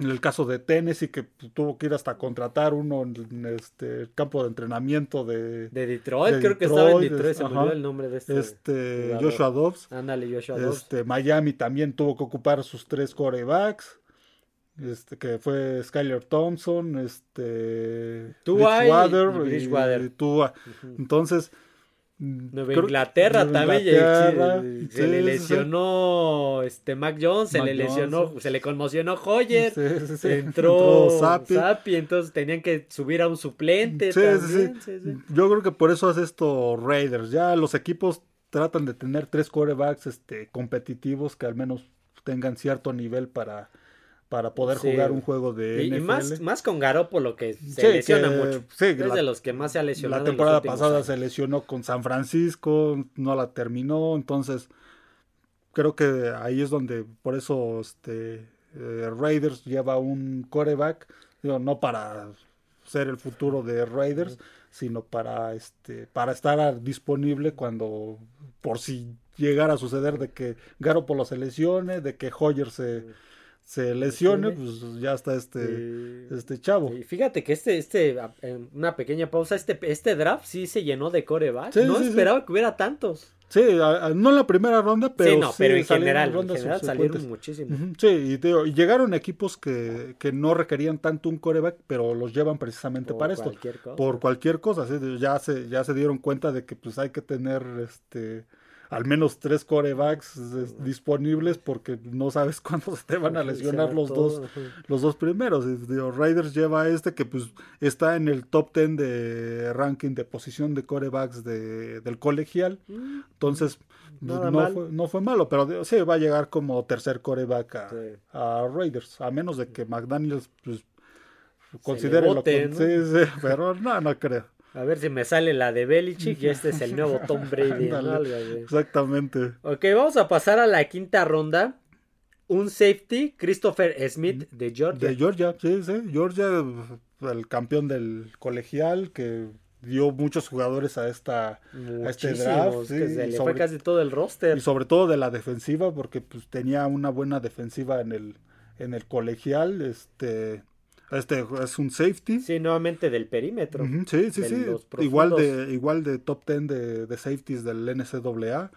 [SPEAKER 2] En el caso de Tennessee, que pues, tuvo que ir hasta contratar uno en este el campo de entrenamiento de,
[SPEAKER 1] De Detroit,
[SPEAKER 2] De
[SPEAKER 1] creo que estaba en
[SPEAKER 2] Detroit,
[SPEAKER 1] Detroit, se me olvidó el nombre de este.
[SPEAKER 2] este. Joshua Dobbs.
[SPEAKER 1] Ándale, Joshua Dobbs.
[SPEAKER 2] Este, Miami también tuvo que ocupar sus tres corebacks. Este, que fue Skyler Thompson, este,
[SPEAKER 1] Tua y-
[SPEAKER 2] Bridgewater
[SPEAKER 1] y Bridgewater.
[SPEAKER 2] y Tua. Entonces,
[SPEAKER 1] Nueva Inglaterra también
[SPEAKER 2] Inglaterra,
[SPEAKER 1] sí, se le
[SPEAKER 2] sí.
[SPEAKER 1] lesionó este Mac Jones, se
[SPEAKER 2] Mac
[SPEAKER 1] le lesionó,
[SPEAKER 2] Jones.
[SPEAKER 1] se le conmocionó Hoyer,
[SPEAKER 2] Sí,
[SPEAKER 1] entró.
[SPEAKER 2] Zappi,
[SPEAKER 1] entonces tenían que subir a un suplente también.
[SPEAKER 2] Yo creo que por eso hace esto Raiders. Ya los equipos tratan de tener tres corebacks este, competitivos que al menos tengan cierto nivel para, para poder
[SPEAKER 1] Sí.
[SPEAKER 2] jugar un juego de
[SPEAKER 1] Y, y
[SPEAKER 2] NFL.
[SPEAKER 1] más, más con Garoppolo que se
[SPEAKER 2] Sí,
[SPEAKER 1] lesiona
[SPEAKER 2] que-
[SPEAKER 1] mucho.
[SPEAKER 2] sí,
[SPEAKER 1] es
[SPEAKER 2] la-
[SPEAKER 1] de los que más se ha lesionado.
[SPEAKER 2] La temporada pasada
[SPEAKER 1] años.
[SPEAKER 2] se lesionó con San Francisco, no la terminó, entonces creo que ahí es donde por eso este eh, Raiders lleva un coreback, digo, no para ser el futuro de Raiders, sino para este para estar disponible cuando por si llegara a suceder de que Garoppolo se lesione, de que Hoyer se, se lesione, pues ya está este
[SPEAKER 1] Sí.
[SPEAKER 2] este chavo.
[SPEAKER 1] Y fíjate que este, este, a- en una pequeña pausa, este, este draft sí se llenó de corebacks.
[SPEAKER 2] Sí,
[SPEAKER 1] no
[SPEAKER 2] sí, sí.
[SPEAKER 1] esperaba que hubiera tantos.
[SPEAKER 2] Sí, a- a- no en la primera ronda, pero
[SPEAKER 1] sí, no, pero en general, en general salieron muchísimos.
[SPEAKER 2] Ujú, Sí, y, te digo, y llegaron equipos que, que no requerían tanto un coreback, pero los llevan precisamente
[SPEAKER 1] Por
[SPEAKER 2] para esto,
[SPEAKER 1] cosa.
[SPEAKER 2] por cualquier cosa. ¿sí? Ya se, ya se dieron cuenta de que pues hay que tener este al menos tres corebacks es- disponibles porque no sabes cuándo se te van a lesionar los dos, los dos primeros. Y, digo, Raiders lleva a este que pues está en el top 10 de ranking de posición de corebacks de, del colegial.
[SPEAKER 1] Mm,
[SPEAKER 2] Entonces,
[SPEAKER 1] Nada
[SPEAKER 2] no
[SPEAKER 1] mal.
[SPEAKER 2] fue, no fue malo, pero digo, sí va a llegar como tercer coreback a,
[SPEAKER 1] Sí.
[SPEAKER 2] a Raiders, a menos de que McDaniels pues, considere lo que
[SPEAKER 1] ¿no?
[SPEAKER 2] sí, sí, pero no, no creo.
[SPEAKER 1] A ver si me sale la de Belichick y este es el nuevo Tom Brady.
[SPEAKER 2] Exactamente.
[SPEAKER 1] Ok, vamos a pasar a la quinta ronda. Un safety, Christopher Smith de Georgia.
[SPEAKER 2] De Georgia, sí, sí. Georgia, el campeón del colegial que dio muchos jugadores a esta a este draft, sí,
[SPEAKER 1] que se le
[SPEAKER 2] sobre-
[SPEAKER 1] fue casi todo el roster.
[SPEAKER 2] y sobre todo de la defensiva porque pues tenía una buena defensiva en el en el colegial, este este es un safety.
[SPEAKER 1] Sí, nuevamente del perímetro.
[SPEAKER 2] Sí, sí, sí. Igual de, igual de top 10 de, de safeties del NCAA.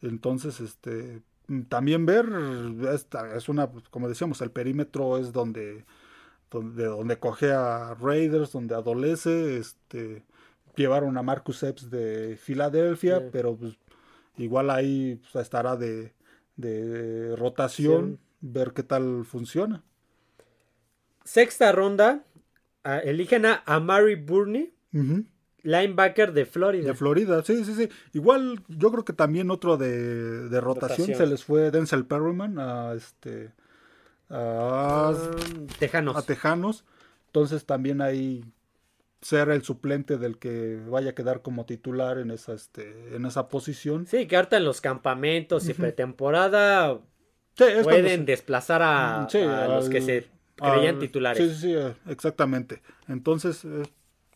[SPEAKER 2] Entonces, este mm, también ver, esta es una, como decíamos, el perímetro es donde, donde, donde coge a Raiders, donde adolece, este llevaron a Marcus Epps de Filadelfia,
[SPEAKER 1] Sí.
[SPEAKER 2] pero pues, igual ahí pues, estará de, de rotación, ver qué tal funciona.
[SPEAKER 1] Sexta ronda, eligen a Amari Burney linebacker de Florida.
[SPEAKER 2] De Florida, sí, sí, sí. Igual yo creo que también otro de, de rotación,
[SPEAKER 1] Rotación.
[SPEAKER 2] se les fue Denzel Perryman a este a,
[SPEAKER 1] Um, Tejanos.
[SPEAKER 2] a Tejanos. Entonces también ahí ser el suplente del que vaya a quedar como titular en esa este en esa posición.
[SPEAKER 1] Sí, que ahorita en los campamentos y pretemporada
[SPEAKER 2] Sí, es cuando
[SPEAKER 1] pueden desplazar a,
[SPEAKER 2] Sí,
[SPEAKER 1] a los que se creían
[SPEAKER 2] al-
[SPEAKER 1] titulares.
[SPEAKER 2] Sí, sí, eh, exactamente. Entonces, eh,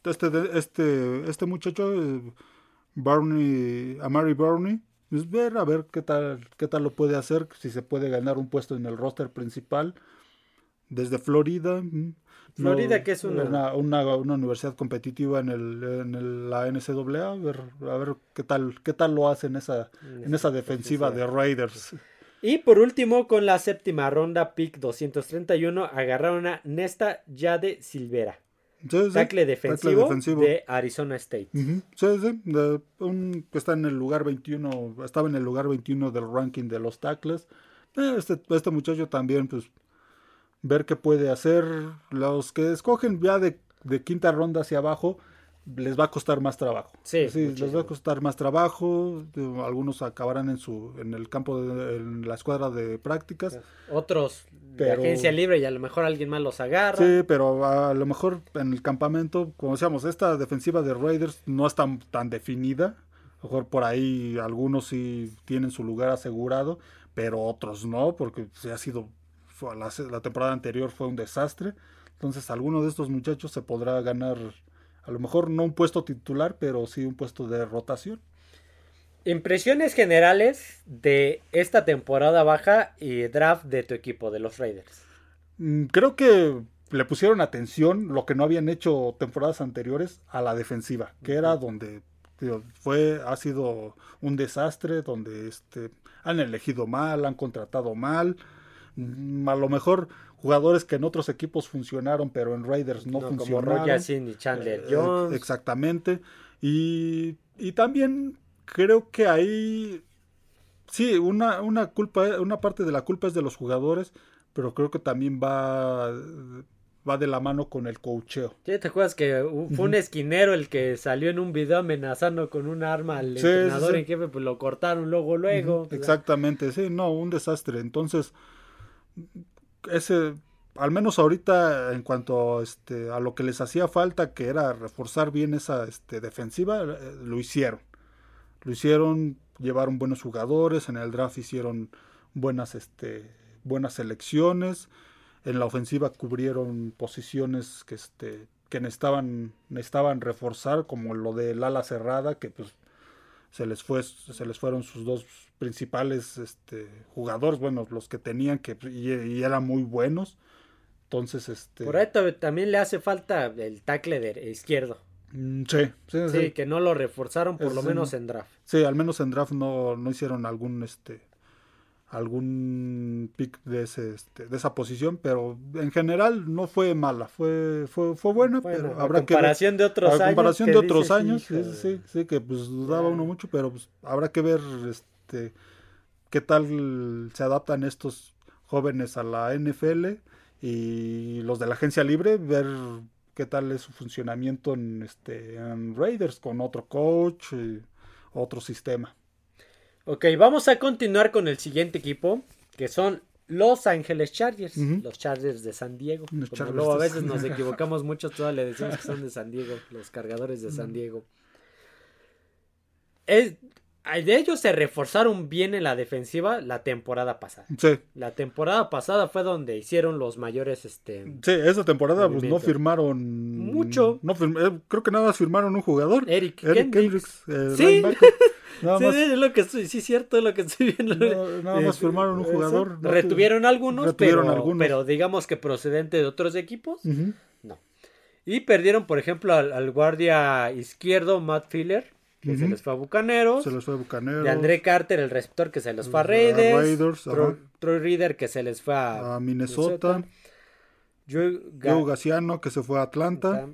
[SPEAKER 2] este, este, este muchacho, eh, Barney, Amari Barney, pues ver a ver qué tal, qué tal lo puede hacer, si se puede ganar un puesto en el roster principal desde Florida. mm,
[SPEAKER 1] Florida, que es una-
[SPEAKER 2] una, una- una universidad competitiva en, el, en el- la NCAA, a ver, a ver qué tal, qué tal lo hace en esa, en esa defensiva de Raiders.
[SPEAKER 1] Y por último, con la séptima ronda, pick 231, agarraron a Nesta Yade Silvera,
[SPEAKER 2] Sí, sí,
[SPEAKER 1] tackle defensivo,
[SPEAKER 2] defensivo.
[SPEAKER 1] de Arizona State.
[SPEAKER 2] Sí, sí, de un está en el lugar 21, estaba en el lugar 21 del ranking de los tackles. Eh, Este, este muchacho también, pues, ver qué puede hacer. Los que escogen ya de, de quinta ronda hacia abajo, les va a costar más trabajo.
[SPEAKER 1] Sí,
[SPEAKER 2] les va a costar más trabajo. Algunos acabarán en su en el campo, de, en la escuadra de prácticas.
[SPEAKER 1] Otros de agencia libre y a lo mejor alguien más los agarra.
[SPEAKER 2] Sí, pero a lo mejor en el campamento, como decíamos, esta defensiva de Raiders no está tan definida. A lo mejor por ahí algunos sí tienen su lugar asegurado, pero otros no, porque se ha sido la, la temporada anterior fue un desastre. Entonces, alguno de estos muchachos se podrá ganar, a lo mejor no un puesto titular, pero sí un puesto de rotación.
[SPEAKER 1] Impresiones generales de esta temporada baja y draft de tu equipo, de los Raiders.
[SPEAKER 2] Mm, Creo que le pusieron atención lo que no habían hecho temporadas anteriores a la defensiva, que era donde fue ha sido un desastre, donde este han elegido mal, han contratado mal, a lo mejor jugadores que en otros equipos funcionaron, pero en Raiders no,
[SPEAKER 1] No, como
[SPEAKER 2] funcionaron.
[SPEAKER 1] Roger Sin y Chandler
[SPEAKER 2] Eh,
[SPEAKER 1] Jones.
[SPEAKER 2] Exactamente. Y, y también creo que ahí sí, una, una culpa, una parte de la culpa es de los jugadores, pero creo que también va, va de la mano con el coacheo.
[SPEAKER 1] ¿Sí, ¿Te acuerdas que fue un esquinero el que salió en un video amenazando con un arma al
[SPEAKER 2] Sí, sí,
[SPEAKER 1] entrenador
[SPEAKER 2] sí.
[SPEAKER 1] en jefe? Pues lo cortaron luego, luego.
[SPEAKER 2] Exactamente, sí, no, un desastre. Entonces, ese, al menos ahorita, en cuanto este, a lo que les hacía falta, que era reforzar bien esa este, defensiva, eh, lo hicieron. Lo hicieron, llevaron buenos jugadores, en el draft hicieron buenas, este, buenas selecciones, en la ofensiva cubrieron posiciones que, este, que necesitaban, necesitaban reforzar, como lo del ala cerrada, que pues se les fue se les fueron sus dos principales este, jugadores bueno los que tenían que y, y eran muy buenos entonces este
[SPEAKER 1] Por ahí to- también le hace falta el tackle de izquierdo.
[SPEAKER 2] mm, sí, sí,
[SPEAKER 1] Sí,
[SPEAKER 2] sí,
[SPEAKER 1] que no lo reforzaron por
[SPEAKER 2] Es
[SPEAKER 1] lo menos en draft.
[SPEAKER 2] Sí, al menos en draft no, no hicieron algún este algún pick de ese este, de esa posición pero en general no fue mala fue fue, fue buena
[SPEAKER 1] Bueno,
[SPEAKER 2] pero habrá que ver-
[SPEAKER 1] comparación de otros
[SPEAKER 2] a
[SPEAKER 1] años.
[SPEAKER 2] comparación de otros
[SPEAKER 1] dices,
[SPEAKER 2] años, sí,
[SPEAKER 1] "Hijo
[SPEAKER 2] sí,
[SPEAKER 1] de-".
[SPEAKER 2] sí, que pues dudaba uno mucho, pero pues habrá que ver este qué tal se adaptan estos jóvenes a la NFL y los de la agencia libre, ver qué tal es su funcionamiento en este en Raiders con otro coach y otro sistema.
[SPEAKER 1] Ok, vamos a continuar con el siguiente equipo, que son Los Ángeles Chargers, los Chargers de San Diego.
[SPEAKER 2] Los
[SPEAKER 1] Como
[SPEAKER 2] Chargers
[SPEAKER 1] luego a veces nos equivocamos mucho, todas le decimos que son de San Diego, los cargadores de San Diego. Es- de ellos se reforzaron bien en la defensiva la temporada pasada.
[SPEAKER 2] Sí,
[SPEAKER 1] La temporada pasada fue donde hicieron los mayores, este,
[SPEAKER 2] sí, esa temporada pues no firmaron
[SPEAKER 1] Mucho.
[SPEAKER 2] No firm- eh, creo que nada más firmaron un jugador.
[SPEAKER 1] Eric,
[SPEAKER 2] Eric
[SPEAKER 1] Kendricks.
[SPEAKER 2] Kendricks, eh,
[SPEAKER 1] Sí.
[SPEAKER 2] Nada
[SPEAKER 1] Sí,
[SPEAKER 2] más
[SPEAKER 1] es lo que estoy, sí, cierto, es lo que estoy viendo.
[SPEAKER 2] No, nada más
[SPEAKER 1] Eh,
[SPEAKER 2] firmaron un jugador, no
[SPEAKER 1] Retuvieron algunos,
[SPEAKER 2] retuvieron
[SPEAKER 1] pero,
[SPEAKER 2] algunos.
[SPEAKER 1] pero digamos que procedente de otros equipos. No. Y perdieron, por ejemplo, al, al guardia izquierdo, Matt Filler, que se les fue a Bucaneros.
[SPEAKER 2] Se les fue a Bucaneros.
[SPEAKER 1] De André Carter, el receptor, que se les fue a
[SPEAKER 2] A
[SPEAKER 1] Raiders.
[SPEAKER 2] Raiders,
[SPEAKER 1] Troy, Reader, que se les fue a,
[SPEAKER 2] a Minnesota.
[SPEAKER 1] Joe Ga-
[SPEAKER 2] Joe Gaciano, que se fue a Atlanta.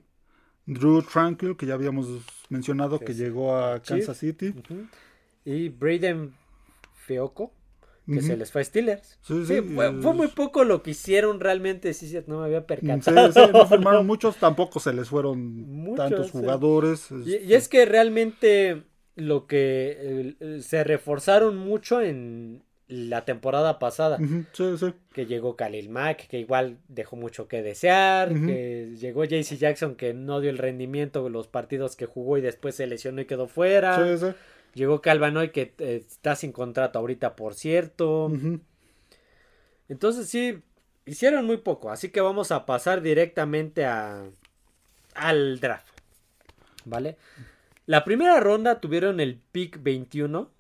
[SPEAKER 2] Drew Tranquil, que ya habíamos mencionado
[SPEAKER 1] Sí,
[SPEAKER 2] que
[SPEAKER 1] sí.
[SPEAKER 2] llegó a. Kansas City.
[SPEAKER 1] Y Braden Feoco, que se les fue a Steelers.
[SPEAKER 2] Sí,
[SPEAKER 1] Sí,
[SPEAKER 2] sí,
[SPEAKER 1] fue, muy poco lo que hicieron realmente, sí, sí, no me había percatado.
[SPEAKER 2] sí, no firmaron muchos, tampoco se les fueron
[SPEAKER 1] Muchos,
[SPEAKER 2] tantos
[SPEAKER 1] sí.
[SPEAKER 2] jugadores.
[SPEAKER 1] Y,
[SPEAKER 2] este,
[SPEAKER 1] y es que realmente lo que eh, eh, se reforzaron mucho en la temporada pasada,
[SPEAKER 2] sí, sí.
[SPEAKER 1] que llegó Khalil Mack, que igual dejó mucho que desear, que llegó JC Jackson, que no dio el rendimiento de los partidos que jugó y después se lesionó y quedó fuera.
[SPEAKER 2] Sí, sí.
[SPEAKER 1] Llegó Calvanoy, que eh, está sin contrato ahorita, por cierto. Entonces sí, hicieron muy poco, así que vamos a pasar directamente a, al draft. ¿Vale? La primera ronda tuvieron el pick 21.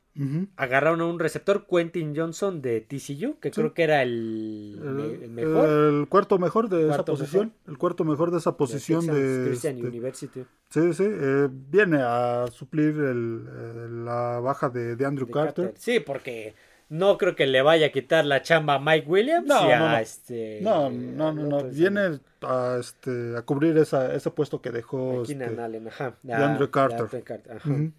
[SPEAKER 1] Agarraron a un receptor, Quentin Johnson de TCU, que
[SPEAKER 2] Sí.
[SPEAKER 1] creo que era el, me- el mejor.
[SPEAKER 2] El cuarto mejor de esa posición.
[SPEAKER 1] mejor.
[SPEAKER 2] El cuarto mejor de esa posición de.
[SPEAKER 1] Christian
[SPEAKER 2] este,
[SPEAKER 1] University.
[SPEAKER 2] sí, sí. eh, viene a suplir el, eh, la baja de, de Andrew
[SPEAKER 1] de
[SPEAKER 2] Carter.
[SPEAKER 1] Carter. Sí, porque no creo que le vaya a quitar la chamba a Mike Williams.
[SPEAKER 2] No,
[SPEAKER 1] y a
[SPEAKER 2] no, no.
[SPEAKER 1] este.
[SPEAKER 2] No, no, no, Viene a, este, a cubrir esa, ese puesto que dejó. este,
[SPEAKER 1] Allen, ajá.
[SPEAKER 2] de Andre
[SPEAKER 1] a-
[SPEAKER 2] Carter.
[SPEAKER 1] de Andre Carter, ajá.
[SPEAKER 2] Sí,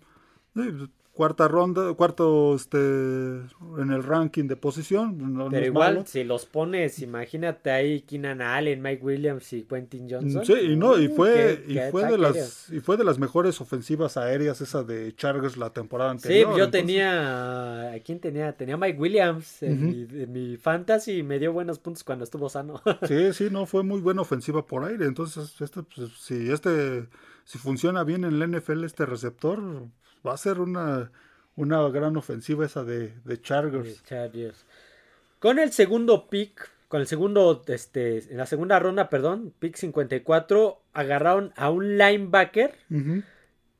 [SPEAKER 2] pues, cuarta ronda, cuarto este, en el ranking de posición. no-
[SPEAKER 1] Pero igual,
[SPEAKER 2] malo.
[SPEAKER 1] si los pones, imagínate ahí Keenan Allen, Mike Williams y Quentin Johnson.
[SPEAKER 2] Mm, Sí, y no, y
[SPEAKER 1] Uh,
[SPEAKER 2] fue,
[SPEAKER 1] qué-
[SPEAKER 2] y
[SPEAKER 1] qué
[SPEAKER 2] fue de las, y fue de las mejores ofensivas aéreas esa de Chargers la temporada
[SPEAKER 1] Sí,
[SPEAKER 2] anterior.
[SPEAKER 1] yo
[SPEAKER 2] entonces-
[SPEAKER 1] tenía. ¿A quién tenía? Tenía Mike Williams en,
[SPEAKER 2] Ujú.
[SPEAKER 1] mi, en mi fantasy y me dio buenos puntos cuando estuvo sano.
[SPEAKER 2] Sí, sí, no, fue muy buena ofensiva por aire. Entonces, este, pues, si este, si funciona bien en la NFL este receptor, va a ser una, una gran ofensiva esa de, de Chargers.
[SPEAKER 1] Chargers. Con el segundo pick, con el segundo, este, en la segunda ronda, perdón, pick 54, agarraron a un linebacker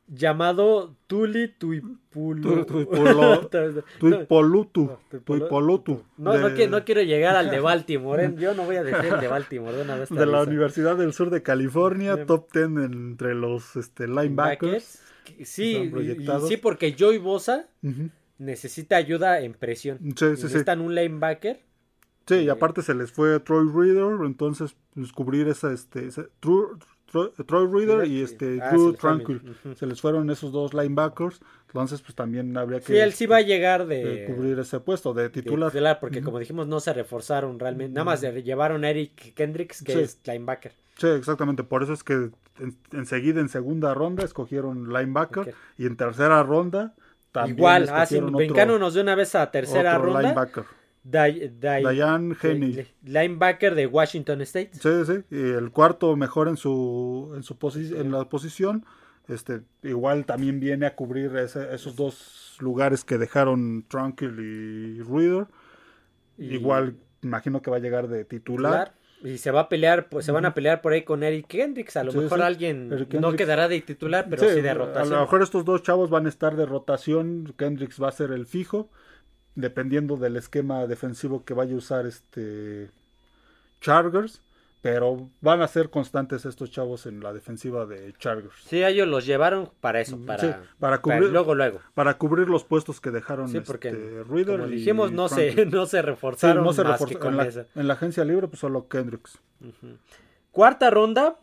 [SPEAKER 1] llamado Tuli Tuipulu.
[SPEAKER 2] Tuipolutu, Tuipolutu,
[SPEAKER 1] No, no,
[SPEAKER 2] de-
[SPEAKER 1] no quiero llegar al de Baltimore. ¿eh? Yo no voy a decir el de Baltimore de una vez. te
[SPEAKER 2] de la. Universidad del Sur de California,
[SPEAKER 1] De-
[SPEAKER 2] top 10 entre los este, linebackers.
[SPEAKER 1] Sí, sí, porque Joey Bosa necesita ayuda en presión.
[SPEAKER 2] Sí, sí, sí.
[SPEAKER 1] Necesitan un linebacker.
[SPEAKER 2] Sí, y aparte se les fue Troy Reader, entonces pues, cubrir esa, este, Troy Reader y este
[SPEAKER 1] Ah,
[SPEAKER 2] Drew. Tranquil. Se les fueron esos dos linebackers, entonces pues también habría que
[SPEAKER 1] Sí, él sí va a llegar
[SPEAKER 2] de cubrir ese puesto de
[SPEAKER 1] de
[SPEAKER 2] titular.
[SPEAKER 1] porque como dijimos, no se reforzaron realmente. Nada más llevaron a Eric Kendricks, que es linebacker.
[SPEAKER 2] Sí, exactamente, por eso es que en- enseguida en segunda ronda escogieron linebacker y en tercera ronda también
[SPEAKER 1] Igual, ah, brincándonos de una vez a tercera
[SPEAKER 2] otro
[SPEAKER 1] ronda.
[SPEAKER 2] linebacker.
[SPEAKER 1] Day- Day-
[SPEAKER 2] Diane Heney.
[SPEAKER 1] Day- linebacker de Washington State.
[SPEAKER 2] Sí, sí, y el cuarto mejor en su en su posi- en la posición, este igual también viene a cubrir ese- esos dos lugares que dejaron Tranquil y Reader.
[SPEAKER 1] Y-
[SPEAKER 2] Igual imagino que va a llegar de titular.
[SPEAKER 1] titular. Y se va a pelear, pues se van a pelear por ahí con Eric Kendricks. A lo
[SPEAKER 2] Sí,
[SPEAKER 1] mejor
[SPEAKER 2] sí.
[SPEAKER 1] alguien
[SPEAKER 2] Eric
[SPEAKER 1] no quedará de titular, pero sí, de
[SPEAKER 2] A
[SPEAKER 1] rotación.
[SPEAKER 2] lo mejor estos dos chavos van a estar de rotación, Kendricks va a ser el fijo, dependiendo del esquema defensivo que vaya a usar este Chargers, pero van a ser constantes estos chavos en la defensiva de Chargers.
[SPEAKER 1] Sí, ellos los llevaron para eso, para,
[SPEAKER 2] Sí, para cubrir-
[SPEAKER 1] luego, luego.
[SPEAKER 2] para cubrir los puestos que dejaron
[SPEAKER 1] Sí, porque
[SPEAKER 2] este, Reader
[SPEAKER 1] como
[SPEAKER 2] y
[SPEAKER 1] dijimos, no se, no se
[SPEAKER 2] Sí,
[SPEAKER 1] reforzaron
[SPEAKER 2] no se
[SPEAKER 1] más que con
[SPEAKER 2] en, la,
[SPEAKER 1] esa.
[SPEAKER 2] en la agencia libre, pues solo Kendricks.
[SPEAKER 1] Cuarta ronda,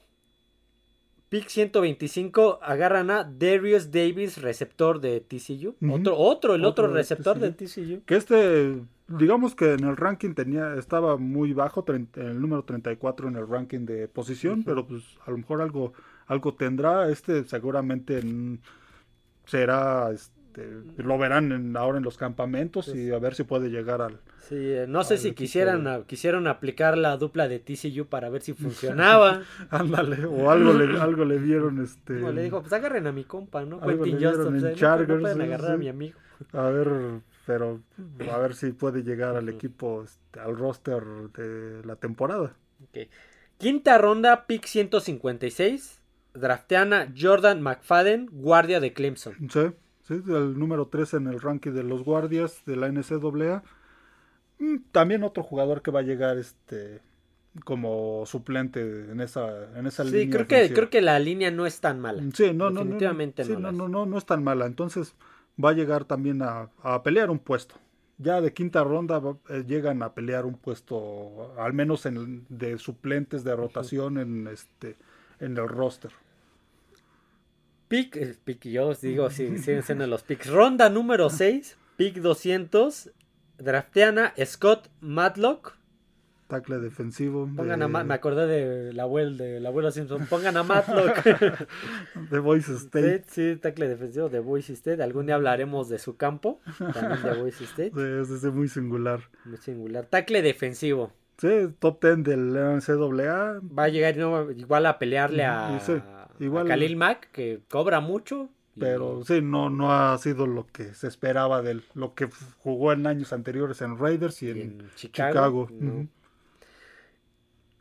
[SPEAKER 1] pick 125, agarran a Darius Davis, receptor de TCU. Otro, otro, el otro,
[SPEAKER 2] Otro de
[SPEAKER 1] receptor de TCU.
[SPEAKER 2] Que este, digamos que en el ranking tenía, estaba muy bajo, el número 34 en el ranking de posición, pero pues a lo mejor algo, algo tendrá. Este seguramente será, este, lo verán en- ahora en los campamentos y a ver si puede llegar al.
[SPEAKER 1] Sí, eh, no sé si quisieran,
[SPEAKER 2] de-
[SPEAKER 1] a- quisieron aplicar la dupla de TCU para ver si funcionaba.
[SPEAKER 2] Ándale, o algo le, algo le dieron, este.
[SPEAKER 1] No, le dijo, pues agarren a mi compa, ¿no?
[SPEAKER 2] Algo
[SPEAKER 1] Quentin
[SPEAKER 2] le dieron
[SPEAKER 1] Johnston,
[SPEAKER 2] en
[SPEAKER 1] pues, no,
[SPEAKER 2] Chargers,
[SPEAKER 1] no pueden
[SPEAKER 2] sí,
[SPEAKER 1] agarrar a mi amigo.
[SPEAKER 2] A ver, pero a ver si puede llegar al equipo, este, al roster de la temporada.
[SPEAKER 1] Quinta ronda, pick 156. Draftean a Jordan McFadden, guardia de Clemson.
[SPEAKER 2] Sí, sí, el número 3 en el ranking de los guardias de la NCAA. Mm, También otro jugador que va a llegar este como suplente en esa en esa
[SPEAKER 1] Sí,
[SPEAKER 2] línea
[SPEAKER 1] creo que, creo que la línea no es tan mala.
[SPEAKER 2] Sí, no, no, no,
[SPEAKER 1] definitivamente
[SPEAKER 2] sí,
[SPEAKER 1] no
[SPEAKER 2] no,
[SPEAKER 1] es.
[SPEAKER 2] no, no, no es tan mala. Entonces va a llegar también a, a pelear un puesto. Ya de quinta ronda va- eh, llegan a pelear un puesto, al menos en, de suplentes de rotación en este en el roster.
[SPEAKER 1] Pick, eh, pick, yo os digo, sí, siguen siendo los picks. Ronda número 6, pick 200. draftean a Scott Matlock.
[SPEAKER 2] Tackle defensivo.
[SPEAKER 1] Pongan
[SPEAKER 2] de,
[SPEAKER 1] a me acordé del abuelo, del abuelo Simpson. Pongan a Matlock.
[SPEAKER 2] de Boise State.
[SPEAKER 1] sí, sí, tackle defensivo de Boise State. Algún día hablaremos de su campo. También de Boise State.
[SPEAKER 2] Sí, es, es muy singular.
[SPEAKER 1] Muy singular. Tackle defensivo.
[SPEAKER 2] Sí, top 10 del NCAA.
[SPEAKER 1] Va a llegar no, igual a pelearle a,
[SPEAKER 2] Sí, igual-
[SPEAKER 1] a Khalil Mack, que cobra mucho.
[SPEAKER 2] Pero sí, no, no ha sido lo que se esperaba de él. Lo que jugó en años anteriores en Raiders y
[SPEAKER 1] y
[SPEAKER 2] en,
[SPEAKER 1] en Chicago.
[SPEAKER 2] Chicago.
[SPEAKER 1] no.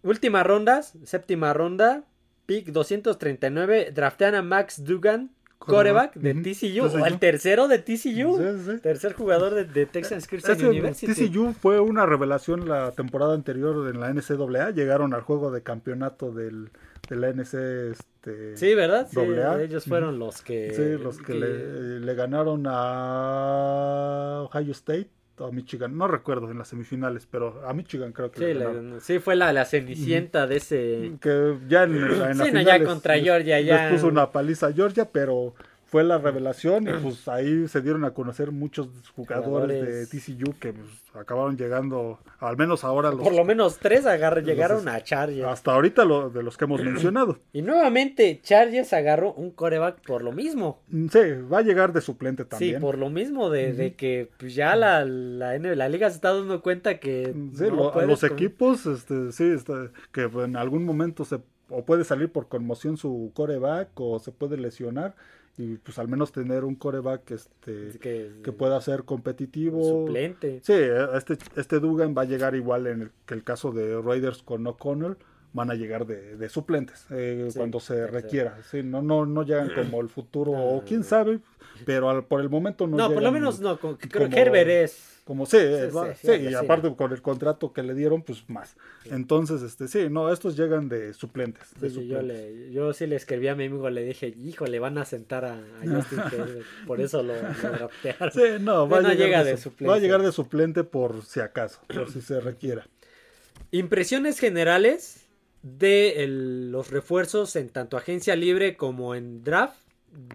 [SPEAKER 1] Última ronda, séptima ronda, pick 239, draftean a Max Dugan, coreback de. TCU, o el tercero de TCU,
[SPEAKER 2] Sí, sí.
[SPEAKER 1] tercer jugador de, de Texas Christian University.
[SPEAKER 2] TCU fue una revelación la temporada anterior en la NCAA. Llegaron al juego de campeonato del, de la NC. Este,
[SPEAKER 1] Sí, ¿verdad? Sí, ellos fueron los que...
[SPEAKER 2] Sí, los que, Le, le ganaron a Ohio State a Michigan. No recuerdo en las semifinales, pero a Michigan creo que
[SPEAKER 1] Sí, fue la, la cenicienta de ese...
[SPEAKER 2] Que ya en, en las
[SPEAKER 1] Sí, no, ya contra Georgia, ya-
[SPEAKER 2] les puso una paliza a Georgia, pero fue la revelación y pues ahí se dieron a conocer muchos jugadores,
[SPEAKER 1] Jugadores.
[SPEAKER 2] de TCU que pues, acabaron llegando, al menos ahora los
[SPEAKER 1] Por lo menos tres agar- llegaron
[SPEAKER 2] Entonces,
[SPEAKER 1] a Chargers.
[SPEAKER 2] hasta ahorita lo, de los que hemos mencionado.
[SPEAKER 1] Y nuevamente Chargers agarró un coreback por lo mismo.
[SPEAKER 2] Mm, Sí, va a llegar de suplente también.
[SPEAKER 1] Sí, por lo mismo de, de que pues, ya la, la, la liga se está dando cuenta que
[SPEAKER 2] Sí,
[SPEAKER 1] no
[SPEAKER 2] lo- los
[SPEAKER 1] con-
[SPEAKER 2] equipos, este, sí, está- que en algún momento se o puede salir por conmoción su coreback o se puede lesionar y pues al menos tener un coreback este,
[SPEAKER 1] que,
[SPEAKER 2] que pueda ser competitivo.
[SPEAKER 1] suplente.
[SPEAKER 2] Sí, este, este Dugan va a llegar igual en el, que el caso de Raiders con O'Connell, van a llegar de, de suplentes eh,
[SPEAKER 1] Sí,
[SPEAKER 2] cuando se requiera. Sí, no, no, no llegan como el futuro,
[SPEAKER 1] No,
[SPEAKER 2] o quién sabe, pero al- por el momento no
[SPEAKER 1] No, por lo menos no, con- creo
[SPEAKER 2] como-
[SPEAKER 1] que Herbert es
[SPEAKER 2] como sí,
[SPEAKER 1] Sí,
[SPEAKER 2] va-
[SPEAKER 1] sí,
[SPEAKER 2] y
[SPEAKER 1] sí,
[SPEAKER 2] aparte con el contrato que le dieron, pues más. Entonces, este, sí, no, estos llegan de suplentes. de
[SPEAKER 1] Sí, yo, le, yo sí le escribí a mi amigo, le dije, hijo, le van a sentar a, a Justin Herbert, por eso lo, lo draftearon.
[SPEAKER 2] Sí, no, va, a
[SPEAKER 1] No
[SPEAKER 2] llegar
[SPEAKER 1] llega
[SPEAKER 2] de
[SPEAKER 1] de
[SPEAKER 2] va a llegar de suplente por si acaso, por si se requiera.
[SPEAKER 1] Impresiones generales de el- los refuerzos en tanto agencia libre como en draft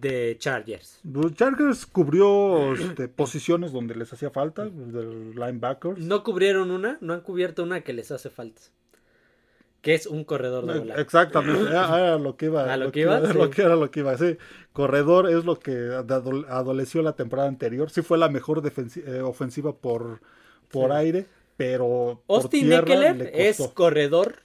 [SPEAKER 1] de Chargers.
[SPEAKER 2] Los Chargers cubrió este, posiciones donde les hacía falta, de linebackers.
[SPEAKER 1] No cubrieron una, no han cubierto una que les hace falta. Que es un corredor de bola.
[SPEAKER 2] Exactamente, era, lo que iba.
[SPEAKER 1] ¿A lo que
[SPEAKER 2] iba,
[SPEAKER 1] iba?
[SPEAKER 2] lo que era lo que iba, sí. Corredor es lo que adol- adoleció la temporada anterior. Sí fue la mejor eh, ofensiva por, por
[SPEAKER 1] Sí.
[SPEAKER 2] aire, pero
[SPEAKER 1] Austin Eckler
[SPEAKER 2] le
[SPEAKER 1] es corredor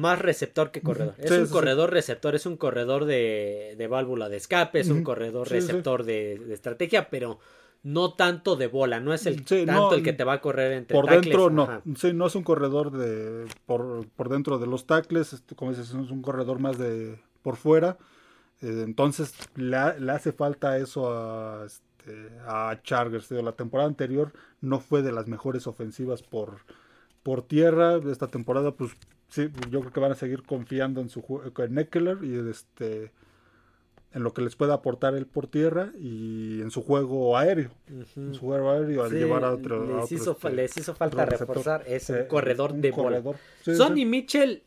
[SPEAKER 1] más receptor que corredor. Es
[SPEAKER 2] Sí,
[SPEAKER 1] un
[SPEAKER 2] sí,
[SPEAKER 1] corredor receptor, es un corredor de, de válvula de escape, es un corredor receptor de, de estrategia, pero no tanto de bola, no es el tanto
[SPEAKER 2] no,
[SPEAKER 1] el que te va a correr entre
[SPEAKER 2] por
[SPEAKER 1] tackles,
[SPEAKER 2] dentro no,
[SPEAKER 1] ajá.
[SPEAKER 2] sí, no es un corredor de por, por dentro de los tackles, este, como dices, es un corredor más de por fuera. Eh, entonces le, le hace falta eso a, este, a Chargers. La temporada anterior no fue de las mejores ofensivas por, por tierra. Esta temporada, pues sí, yo creo que van a seguir confiando en su en Eckler y este en lo que les pueda aportar él por tierra y en su juego aéreo. En su juego aéreo al
[SPEAKER 1] Sí,
[SPEAKER 2] llevar a otro. a
[SPEAKER 1] les,
[SPEAKER 2] otro,
[SPEAKER 1] hizo,
[SPEAKER 2] este,
[SPEAKER 1] les hizo falta reforzar es un
[SPEAKER 2] Eh,
[SPEAKER 1] corredor
[SPEAKER 2] un
[SPEAKER 1] de bola.
[SPEAKER 2] corredor. Sí,
[SPEAKER 1] Sonny. Mitchell,